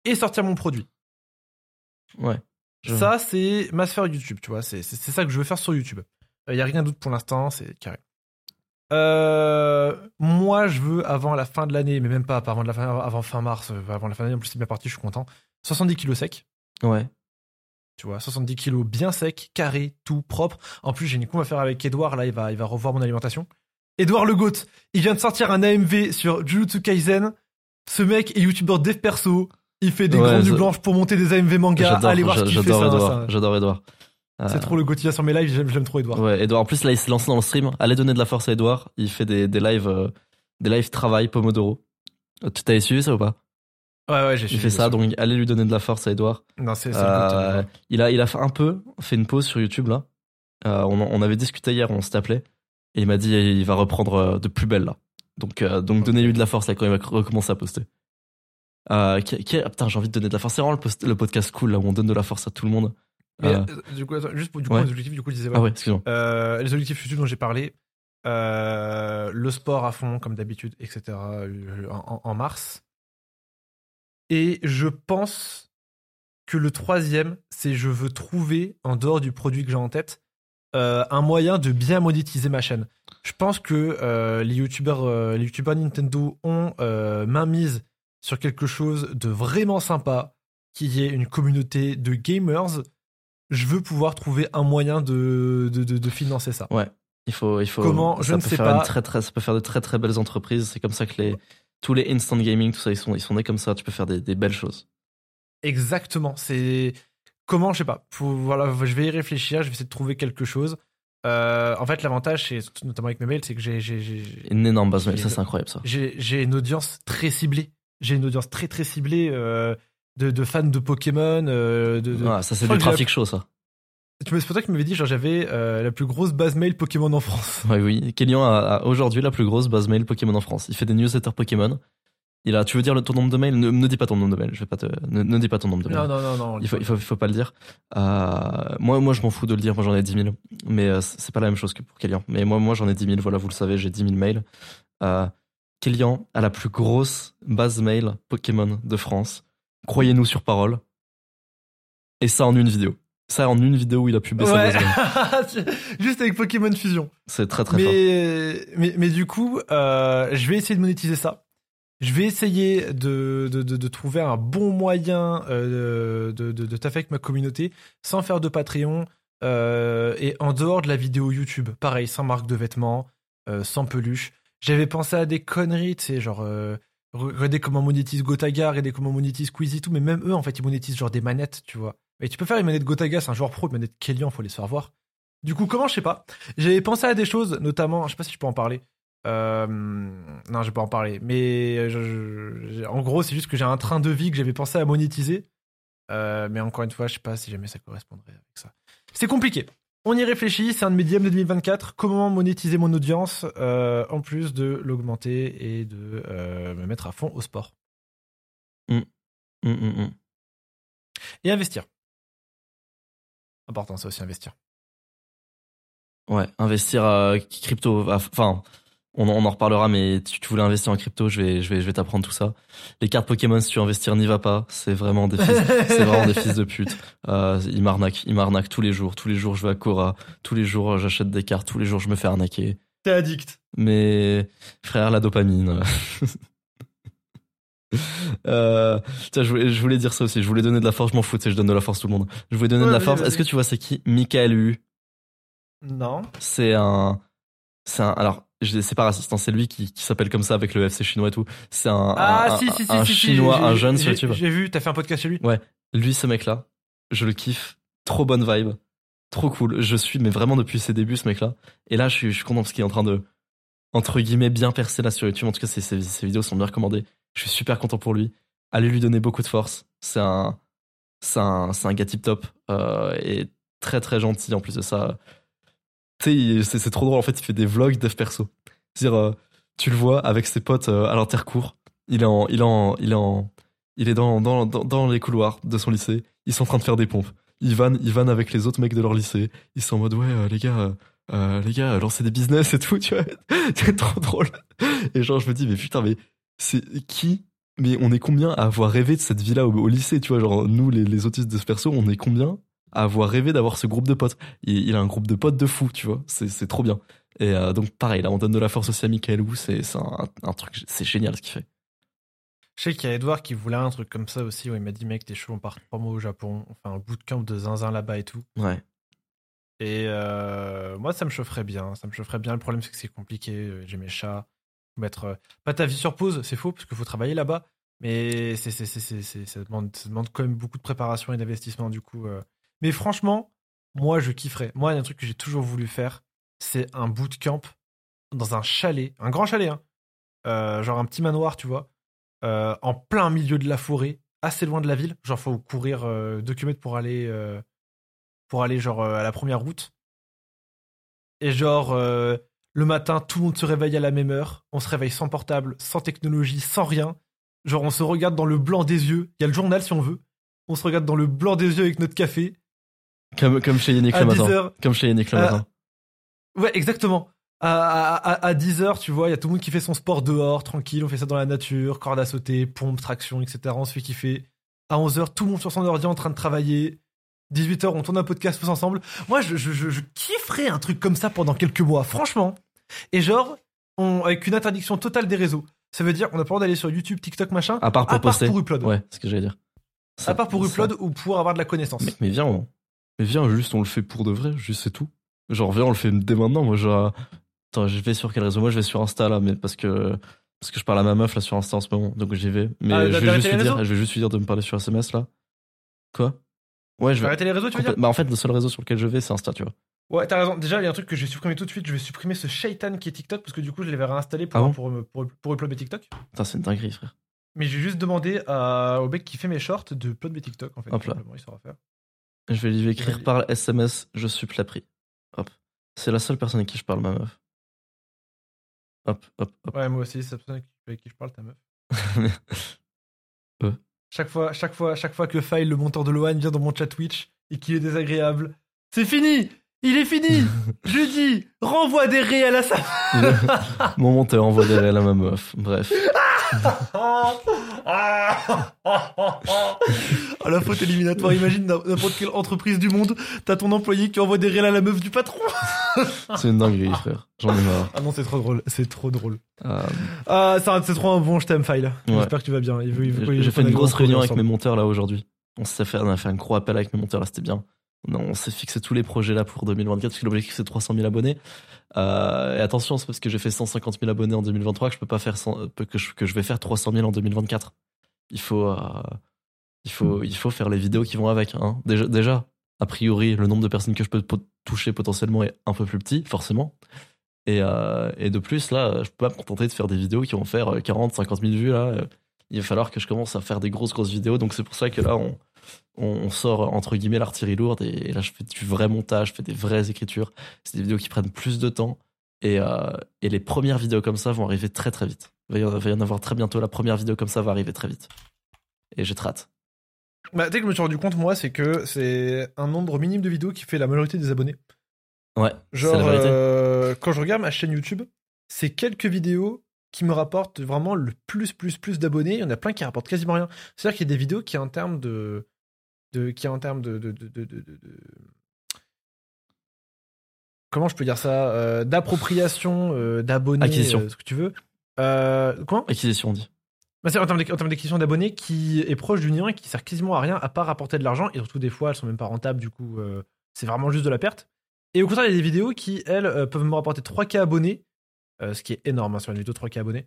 Speaker 1: et sortir mon produit.
Speaker 2: Ouais.
Speaker 1: Ça, c'est ma sphère YouTube, tu vois. C'est ça que je veux faire sur YouTube. Il n'y a rien d'autre pour l'instant, c'est carré. Euh, moi, je veux, avant la fin de l'année, mais même pas, pas avant, de la fin, avant fin mars, euh, avant la fin de l'année, en plus c'est bien parti, je suis content. 70 kilos secs,
Speaker 2: Ouais.
Speaker 1: tu vois. 70 kilos bien secs, carré, tout propre. En plus, j'ai une coupe à faire avec Edouard, là, il va, il va revoir mon alimentation. Edouard Le Goat, il vient de sortir un AMV sur Jujutsu Kaisen. Ce mec est youtubeur dev perso. Il fait des
Speaker 2: Ouais,
Speaker 1: grandes
Speaker 2: je-
Speaker 1: blanches pour monter des AMV manga. Allez voir ce qu'il fait.
Speaker 2: j'adore
Speaker 1: ça,
Speaker 2: Edouard. Edouard.
Speaker 1: C'est
Speaker 2: Euh,
Speaker 1: trop le il vient sur mes lives, j'aime, trop Edouard.
Speaker 2: Ouais, Edouard. En plus, là, il se lance dans le stream. Allez donner de la force à Edouard. Il fait des, des lives, euh, des lives travail Pomodoro. Euh, Tu t'avais suivi ça ou pas?
Speaker 1: Ouais, ouais, j'ai
Speaker 2: Il
Speaker 1: suivi
Speaker 2: fait ça, donc allez lui donner de la force à Edouard.
Speaker 1: Non, c'est,
Speaker 2: Euh, il a, il a fait un peu fait une pause sur YouTube là. Euh, on, on avait discuté hier, on s'est appelé et il m'a dit il va reprendre euh, de plus belle là. Donc, euh, donc
Speaker 1: Ok.
Speaker 2: donnez-lui de la force là quand il va recommencer à poster. Euh, qui, qui- ah, putain, j'ai envie de donner de la force. C'est vraiment le, post- le podcast cool là où on donne de la force à tout le monde.
Speaker 1: Mais,
Speaker 2: Euh,
Speaker 1: du coup, attends, juste pour du coup,
Speaker 2: ouais.
Speaker 1: les objectifs, du coup, je disais,
Speaker 2: Ah ouais, excuse-moi.
Speaker 1: Les objectifs YouTube dont j'ai parlé, le sport à fond, comme d'habitude, etc., en, en mars. Et je pense que le troisième, c'est je veux trouver, en dehors du produit que j'ai en tête, euh, un moyen de bien monétiser ma chaîne. Je pense que euh, les youtubeurs euh, les youtubeurs Nintendo ont main mise sur quelque chose de vraiment sympa, qui est une communauté de gamers. Je veux pouvoir trouver un moyen de, de, de- de financer ça.
Speaker 2: Il faut, il faut.
Speaker 1: Comment? Je ne sais pas.
Speaker 2: une très, très, ça peut faire de très très belles entreprises. C'est comme ça que les tous les instant gaming, tout ça, ils sont, ils sont nés comme ça. Tu peux faire des, des belles choses.
Speaker 1: Exactement. C'est comment, je sais pas. Voilà, je vais y réfléchir. Je vais essayer de trouver quelque chose. Euh, en fait, l'avantage, c'est notamment avec mes mails, c'est que j'ai
Speaker 2: Une énorme base mail, ça c'est incroyable ça.
Speaker 1: j'ai une audience très ciblée. J'ai une audience très très ciblée euh, de, de fans de Pokémon. euh, de, de-
Speaker 2: Ah, ça c'est du trafic chaud ça.
Speaker 1: C'est pour ça que tu m'avais dit, genre j'avais la plus grosse base mail Pokémon en France.
Speaker 2: Ouais, oui, Kélian a, a aujourd'hui la plus grosse base mail Pokémon en France. Il fait des newsletters Pokémon. Il a, tu veux dire le, ton nombre de mails? Ne, ne dis pas ton nombre de mails. Je vais pas te, ne, ne dis pas ton nombre de mails.
Speaker 1: Non, non, non, non.
Speaker 2: Il faut, il faut, il faut pas le dire. Euh, moi, moi, je m'en fous de le dire. Moi, j'en ai 10 000. Mais euh, c'est pas la même chose que pour Kélian. Mais moi, moi, j'en ai 10 000. Voilà, vous le savez, j'ai 10 000 mails. Euh, Kélian a la plus grosse base mail Pokémon de France. Croyez-nous sur parole. Et ça en une vidéo. Ça en une vidéo où il a publié sa
Speaker 1: Ouais.
Speaker 2: base mail.
Speaker 1: Juste avec Pokémon Fusion.
Speaker 2: C'est très très fort.
Speaker 1: mais, mais, mais du coup, euh, je vais essayer de monétiser ça. Je vais essayer de, trouver un bon moyen euh, de, de, taffer avec ma communauté sans faire de Patreon euh, et en dehors de la vidéo YouTube. Pareil, sans marque de vêtements, euh, sans peluche. J'avais pensé à des conneries, tu sais, genre regardez comment on monétise Gotaga, regardez comment on monétise Squeezie, tout, mais même eux, en fait, ils monétisent genre des manettes, tu vois. Mais tu peux faire une manette Gotaga, c'est un joueur pro, une manette Kellyan, faut les faire voir. Du coup, comment, je sais pas. J'avais pensé à des choses, notamment, je sais pas si je peux en parler. Euh, non, je vais pas en parler. Mais je- je- je- en gros, c'est juste que j'ai un train de vie que j'avais pensé à monétiser. Euh, mais encore une fois, je sais pas si jamais ça correspondrait avec ça. C'est compliqué. On y réfléchit, c'est un de mes DM de 2024. Comment monétiser mon audience euh, en plus de l'augmenter et de me mettre à fond au sport?
Speaker 2: Hum, hum, hum.
Speaker 1: et investir. Important, ça aussi, investir.
Speaker 2: Ouais, investir euh, crypto. Enfin, on, en- on en reparlera, mais tu, tu voulais investir en crypto, je vais, je vais, je vais t'apprendre tout ça. Les cartes Pokémon, si tu veux investir, n'y va pas. C'est vraiment des fils, c'est vraiment des fils de pute. Euh, ils m'arnaquent, ils m'arnaquent tous les jours. Tous les jours, je vais à Cora. Tous les jours, j'achète des cartes. Tous les jours, je me fais arnaquer.
Speaker 1: T'es addict.
Speaker 2: Mais frère, la dopamine. Euh, tiens, je voulais, je voulais dire ça aussi. Je voulais donner de la force. Je m'en fous, tu sais, je donne de la force à tout le monde. Je voulais donner
Speaker 1: Ouais,
Speaker 2: de la force. Est-ce que tu vois c'est qui? Michael U
Speaker 1: Non.
Speaker 2: C'est un, c'est un. Alors, c'est pas raciste, c'est lui qui, qui s'appelle comme ça avec le FC chinois et tout. C'est un,
Speaker 1: Ah,
Speaker 2: un,
Speaker 1: si, si, si,
Speaker 2: un
Speaker 1: si, si,
Speaker 2: chinois, un jeune sur YouTube.
Speaker 1: J'ai vu, t'as fait un podcast chez lui.
Speaker 2: Lui, ce mec-là, je le kiffe. Trop bonne vibe. Trop cool. Je suis, mais vraiment depuis ses débuts, ce mec-là. Et là, je suis, je suis content parce qu'il est en train de, entre guillemets, bien percer là sur YouTube. En tout cas, ses, ses, ses vidéos sont bien recommandées. Je suis super content pour lui. Allez lui donner beaucoup de force. C'est un, c'est un, c'est un gars tip top. euh, et très, très gentil en plus de ça. Tu sais, c'est trop drôle. En fait, il fait des vlogs dev perso. C'est-à-dire, euh, tu le vois avec ses potes euh, à l'intercours. Il est en, il est en, il est en, il est dans, dans, dans, les couloirs de son lycée. Ils sont en train de faire des pompes. Ils vannent, avec les autres mecs de leur lycée. Ils sont en mode, ouais, euh, les gars, les gars, lancez des business et tout, tu vois. C'est trop drôle. Et genre, je me dis, mais putain, mais c'est qui Mais on est combien à avoir rêvé de cette vie-là au, au lycée, tu vois? Genre, nous, les, les autistes de ce perso, on est combien à avoir rêvé d'avoir ce groupe de potes il, il a un groupe de potes de fou, tu vois. C'est trop bien. Et euh, donc, pareil, là, on donne de la force aussi à Michael Wu. C'est un, un truc, c'est génial ce qu'il fait.
Speaker 1: Je sais qu'il y a Edouard qui voulait un truc comme ça aussi, où il m'a dit, mec, t'es chaud, on part trois mois au Japon, on fait un bootcamp de zinzin là-bas et tout.
Speaker 2: Ouais.
Speaker 1: Et euh, moi, ça me chaufferait bien. Ça me chaufferait bien. Le problème, c'est que c'est compliqué. J'ai mes chats. Faut Mettre euh, pas ta vie sur pause, c'est faux, parce qu'il faut travailler là-bas. Mais c'est, ça, demande, ça demande quand même beaucoup de préparation et d'investissement, du coup. euh. Mais franchement, moi, je kifferais. Moi, il y a un truc que j'ai toujours voulu faire, c'est un bootcamp dans un chalet, un grand chalet, hein. Euh, genre un petit manoir, tu vois, euh, en plein milieu de la forêt, assez loin de la ville. Genre, faut courir euh, 2 km pour aller. euh, pour aller genre euh, à la première route. Et genre euh, le matin, tout le monde se réveille à la même heure. On se réveille sans portable, sans technologie, sans rien. Genre on se regarde dans le blanc des yeux. Il y a le journal si on veut. On se regarde dans le blanc des yeux avec notre café.
Speaker 2: Comme, comme chez Yannick le
Speaker 1: 10
Speaker 2: matin.
Speaker 1: heures.
Speaker 2: Comme chez Yannick le matin.
Speaker 1: Ouais, exactement. À, à, à, 10h, tu vois, il y a tout le monde qui fait son sport dehors, tranquille, on fait ça dans la nature, corde à sauter, pompe, traction, etc. On se fait kiffer. À 11h, tout le monde sur son ordi en train de travailler. 18h, on tourne un podcast tous ensemble. Moi, je, je, je, je kifferais un truc comme ça pendant quelques mois, franchement. Et genre, on, avec une interdiction totale des réseaux. Ça veut dire, on a pas le droit d'aller sur YouTube, TikTok, machin.
Speaker 2: À part pour
Speaker 1: à part pour upload.
Speaker 2: Ouais, c'est ce que j'allais dire. Ça-
Speaker 1: À part pour
Speaker 2: ça-
Speaker 1: upload ou pour avoir de la connaissance.
Speaker 2: Mec, mais viens, on... mais viens, juste on le fait pour de vrai, juste c'est tout. Genre, viens, on le fait dès maintenant. Moi, genre, attends, je vais sur quel réseau? Moi, je vais sur Insta là, mais parce que parce que je parle à ma meuf là sur Insta en ce moment, donc j'y vais. Mais
Speaker 1: Ah,
Speaker 2: je vais juste lui dire, je vais juste lui dire de me parler sur SMS là. Quoi? Ouais, je vais.
Speaker 1: arrêter les réseaux, tu veux dire?
Speaker 2: Bah, en fait, le seul réseau sur lequel je vais, c'est Insta, tu vois.
Speaker 1: Ouais, t'as raison. Déjà, il y a un truc que je vais supprimer tout de suite. Je vais supprimer ce shaitan qui est TikTok parce que du coup, je l'avais réinstallé pour,
Speaker 2: Ah bon?
Speaker 1: pour, me- pour, pour uploader TikTok.
Speaker 2: Putain, c'est une dinguerie, frère.
Speaker 1: Mais j'ai juste demandé à- au mec qui fait mes shorts de upload mes TikTok en fait.
Speaker 2: Hop là.
Speaker 1: Il saura faire.
Speaker 2: Je vais lui écrire par SMS, je suis la prix. Hop. C'est la seule personne avec qui je parle, ma meuf. Hop, hop, hop.
Speaker 1: Ouais, moi aussi, c'est la personne avec qui je parle, ta meuf.
Speaker 2: Ouais.
Speaker 1: Chaque fois, chaque fois, chaque fois que File, le monteur de Loan, vient dans mon chat Twitch et qu'il est désagréable, c'est fini Il est fini Je lui dis, renvoie des réels à sa
Speaker 2: Mon monteur envoie des réels à ma meuf. Bref.
Speaker 1: Oh, la faute éliminatoire, imagine n'importe quelle entreprise du monde, t'as ton employé qui envoie des réels à la meuf du patron.
Speaker 2: C'est une dinguerie, frère. J'en ai marre.
Speaker 1: Ah non, c'est trop drôle, c'est trop drôle.
Speaker 2: Euh,
Speaker 1: Ah, ça, c'est trop un bon, je t'aime, File.
Speaker 2: Ouais.
Speaker 1: J'espère que tu vas bien.
Speaker 2: J'ai fait une grosse réunion avec mes monteurs là aujourd'hui. On s'est fait, on a fait un gros appel avec mes monteurs là, c'était bien. On, s'est fixé tous les projets là pour 2024 parce que l'objectif c'est 300 000 abonnés. Euh, et attention, c'est parce que j'ai fait 150 000 abonnés en 2023 que je peux pas faire 100 que je, que je vais faire 300 000 en 2024. Il faut, euh, il faut, il faut faire les vidéos qui vont avec. Hein. Déjà, déjà, a priori, le nombre de personnes que je peux toucher potentiellement est un peu plus petit, forcément. Et, euh, et de plus, là, je peux pas me contenter de faire des vidéos qui vont faire euh, 40, 50 000 vues. Là. Euh, Il va falloir que je commence à faire des grosses, grosses vidéos. Donc c'est pour ça que là, on, on, on sort, entre guillemets, l'artillerie lourde. Et, là, je fais du vrai montage, je fais des vraies écritures. C'est des vidéos qui prennent plus de temps. Et, euh, et les premières vidéos comme ça vont arriver très, très vite. Il va y en- avoir très bientôt. La première vidéo comme ça va arriver très vite. Et j'ai très hâte.
Speaker 1: Bah, sais que je me suis rendu compte, moi, c'est que c'est un nombre minime de vidéos qui fait la majorité des abonnés.
Speaker 2: Ouais,
Speaker 1: Genre,
Speaker 2: la
Speaker 1: euh, quand je regarde ma chaîne YouTube, c'est quelques vidéos qui me rapportent vraiment le plus, plus, plus d'abonnés. Il y en a plein qui rapportent quasiment rien. C'est-à-dire qu'il y a des vidéos qui, en termes de. De qui, en termes de. de, Comment je peux dire ça Euh, D'appropriation, euh, d'abonnés,
Speaker 2: Acquisition.
Speaker 1: euh, ce que tu veux. Comment?
Speaker 2: Acquisition, on dit.
Speaker 1: bah, en termes d'acquisition d'abonnés qui est proche du néant et qui sert quasiment à rien à part rapporter de l'argent. Et surtout, des fois, elles sont même pas rentables, du coup, c'est vraiment juste de la perte. Et au contraire, il y a des vidéos qui, elles, peuvent me rapporter 3K abonnés ce qui est énorme hein, sur une vidéo 3K abonnés.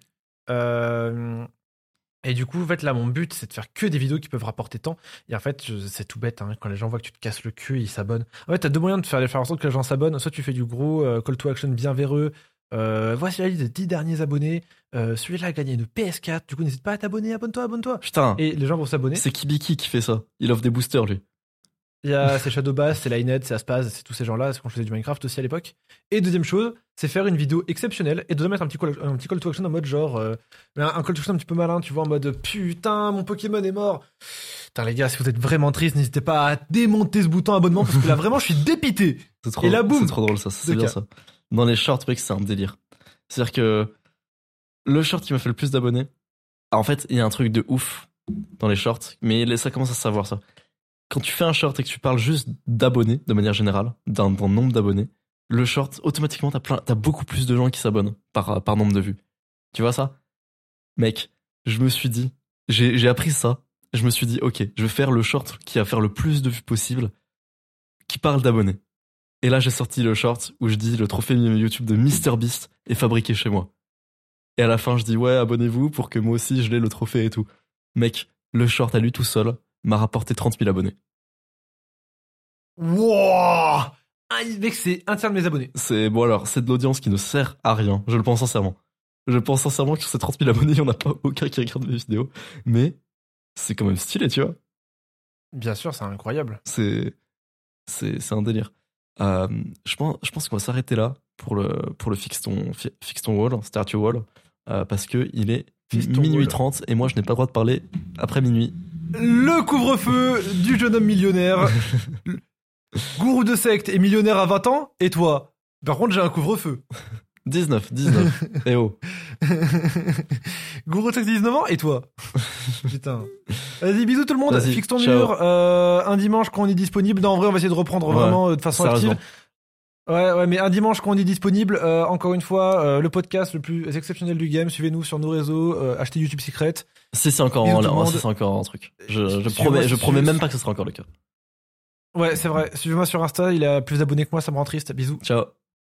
Speaker 1: Et du coup, en fait, là, mon but, c'est de faire que des vidéos qui peuvent rapporter tant. Et en fait, c'est tout bête. hein, quand les gens voient que tu te casses le cul, ils s'abonnent. En fait, t'as deux moyens de faire, faire en sorte que les gens s'abonnent. Soit tu fais du gros euh, call to action bien véreux. Euh, voici la liste des 10 derniers abonnés. Euh, Celui-là a gagné une PS4. Du coup, n'hésite pas à t'abonner. Abonne-toi, abonne-toi.
Speaker 2: Putain,
Speaker 1: Et les gens vont s'abonner.
Speaker 2: c'est Kibiki qui fait ça. Il offre des boosters, lui.
Speaker 1: Il y a c'est Shadowbass, c'est Linehead, c'est Aspaz, c'est tous ces gens-là, c'est quand je faisais du Minecraft aussi à l'époque. Et deuxième chose, c'est faire une vidéo exceptionnelle et de mettre un petit call, un petit call to action en mode genre euh, un, un call to action un petit peu malin, tu vois, en mode putain, mon Pokémon est mort. Putain les gars, si vous êtes vraiment triste, n'hésitez pas à démonter ce bouton abonnement parce que là vraiment je suis dépité.
Speaker 2: C'est trop,
Speaker 1: Et là, boum
Speaker 2: c'est trop drôle ça, c'est bien
Speaker 1: cas.
Speaker 2: ça. Dans les shorts, mec, c'est un délire. C'est-à-dire que le short qui m'a fait le plus d'abonnés, en fait, il y a un truc de ouf dans les shorts, mais ça commence à savoir ça. Quand tu fais un short et que tu parles juste d'abonnés, de manière générale, d'un nombre d'abonnés, le short, automatiquement, t'as beaucoup plus de gens qui s'abonnent par, par nombre de vues. Tu vois ça? Mec, je me suis dit, j'ai j'ai appris ça, je me suis dit, ok, je vais faire le short qui va faire le plus de vues possible, qui parle d'abonnés. Et là, j'ai sorti le short où je dis le trophée YouTube de MrBeast est fabriqué chez moi. Et à la fin, je dis ouais, abonnez-vous pour que moi aussi je l'ai le trophée et tout. Mec, le short à lui tout seul m'a rapporté 30 000 abonnés.
Speaker 1: Wouah ah, Mec, c'est un tiers de mes abonnés.
Speaker 2: C'est bon alors, c'est de l'audience qui ne sert à rien. Je le pense sincèrement. Je pense sincèrement que sur ces 30 000 abonnés, il n'y en a pas aucun qui regarde mes vidéos. Mais c'est quand même stylé, tu vois.
Speaker 1: Bien sûr, c'est incroyable.
Speaker 2: C'est c'est c'est un délire. Euh, je pense je pense qu'on va s'arrêter là pour le pour le fixe ton fi- fixe ton wall, start your wall, euh, parce que il est
Speaker 1: Fixe
Speaker 2: minuit
Speaker 1: wall.
Speaker 2: 30 et moi je n'ai pas le droit de parler après minuit.
Speaker 1: Le couvre-feu du jeune homme millionnaire. Gourou de secte et millionnaire à 20 ans. Et toi? Par contre, j'ai un couvre-feu.
Speaker 2: 19 19. eh oh.
Speaker 1: Gourou de secte 19 ans. Et toi? Putain. Vas-y, bisous tout le monde.
Speaker 2: Vas-y,
Speaker 1: Fixe ton
Speaker 2: ciao.
Speaker 1: mur. euh, un dimanche quand on est disponible. Non, en vrai, on va essayer de reprendre
Speaker 2: Ouais,
Speaker 1: vraiment euh, de façon active. Ouais, ouais, mais un dimanche quand on est disponible. euh, encore une fois, euh, le podcast le plus exceptionnel du game. Suivez-nous sur nos réseaux. euh, achetez YouTube Secret.
Speaker 2: Si c'est encore en-
Speaker 1: monde.
Speaker 2: si encore un truc. Je, je promets je promets même pas que ce sera encore le cas.
Speaker 1: Ouais, c'est vrai. Suivez-moi sur Insta. Il a plus d'abonnés que moi. Ça me rend triste. Bisous.
Speaker 2: Ciao.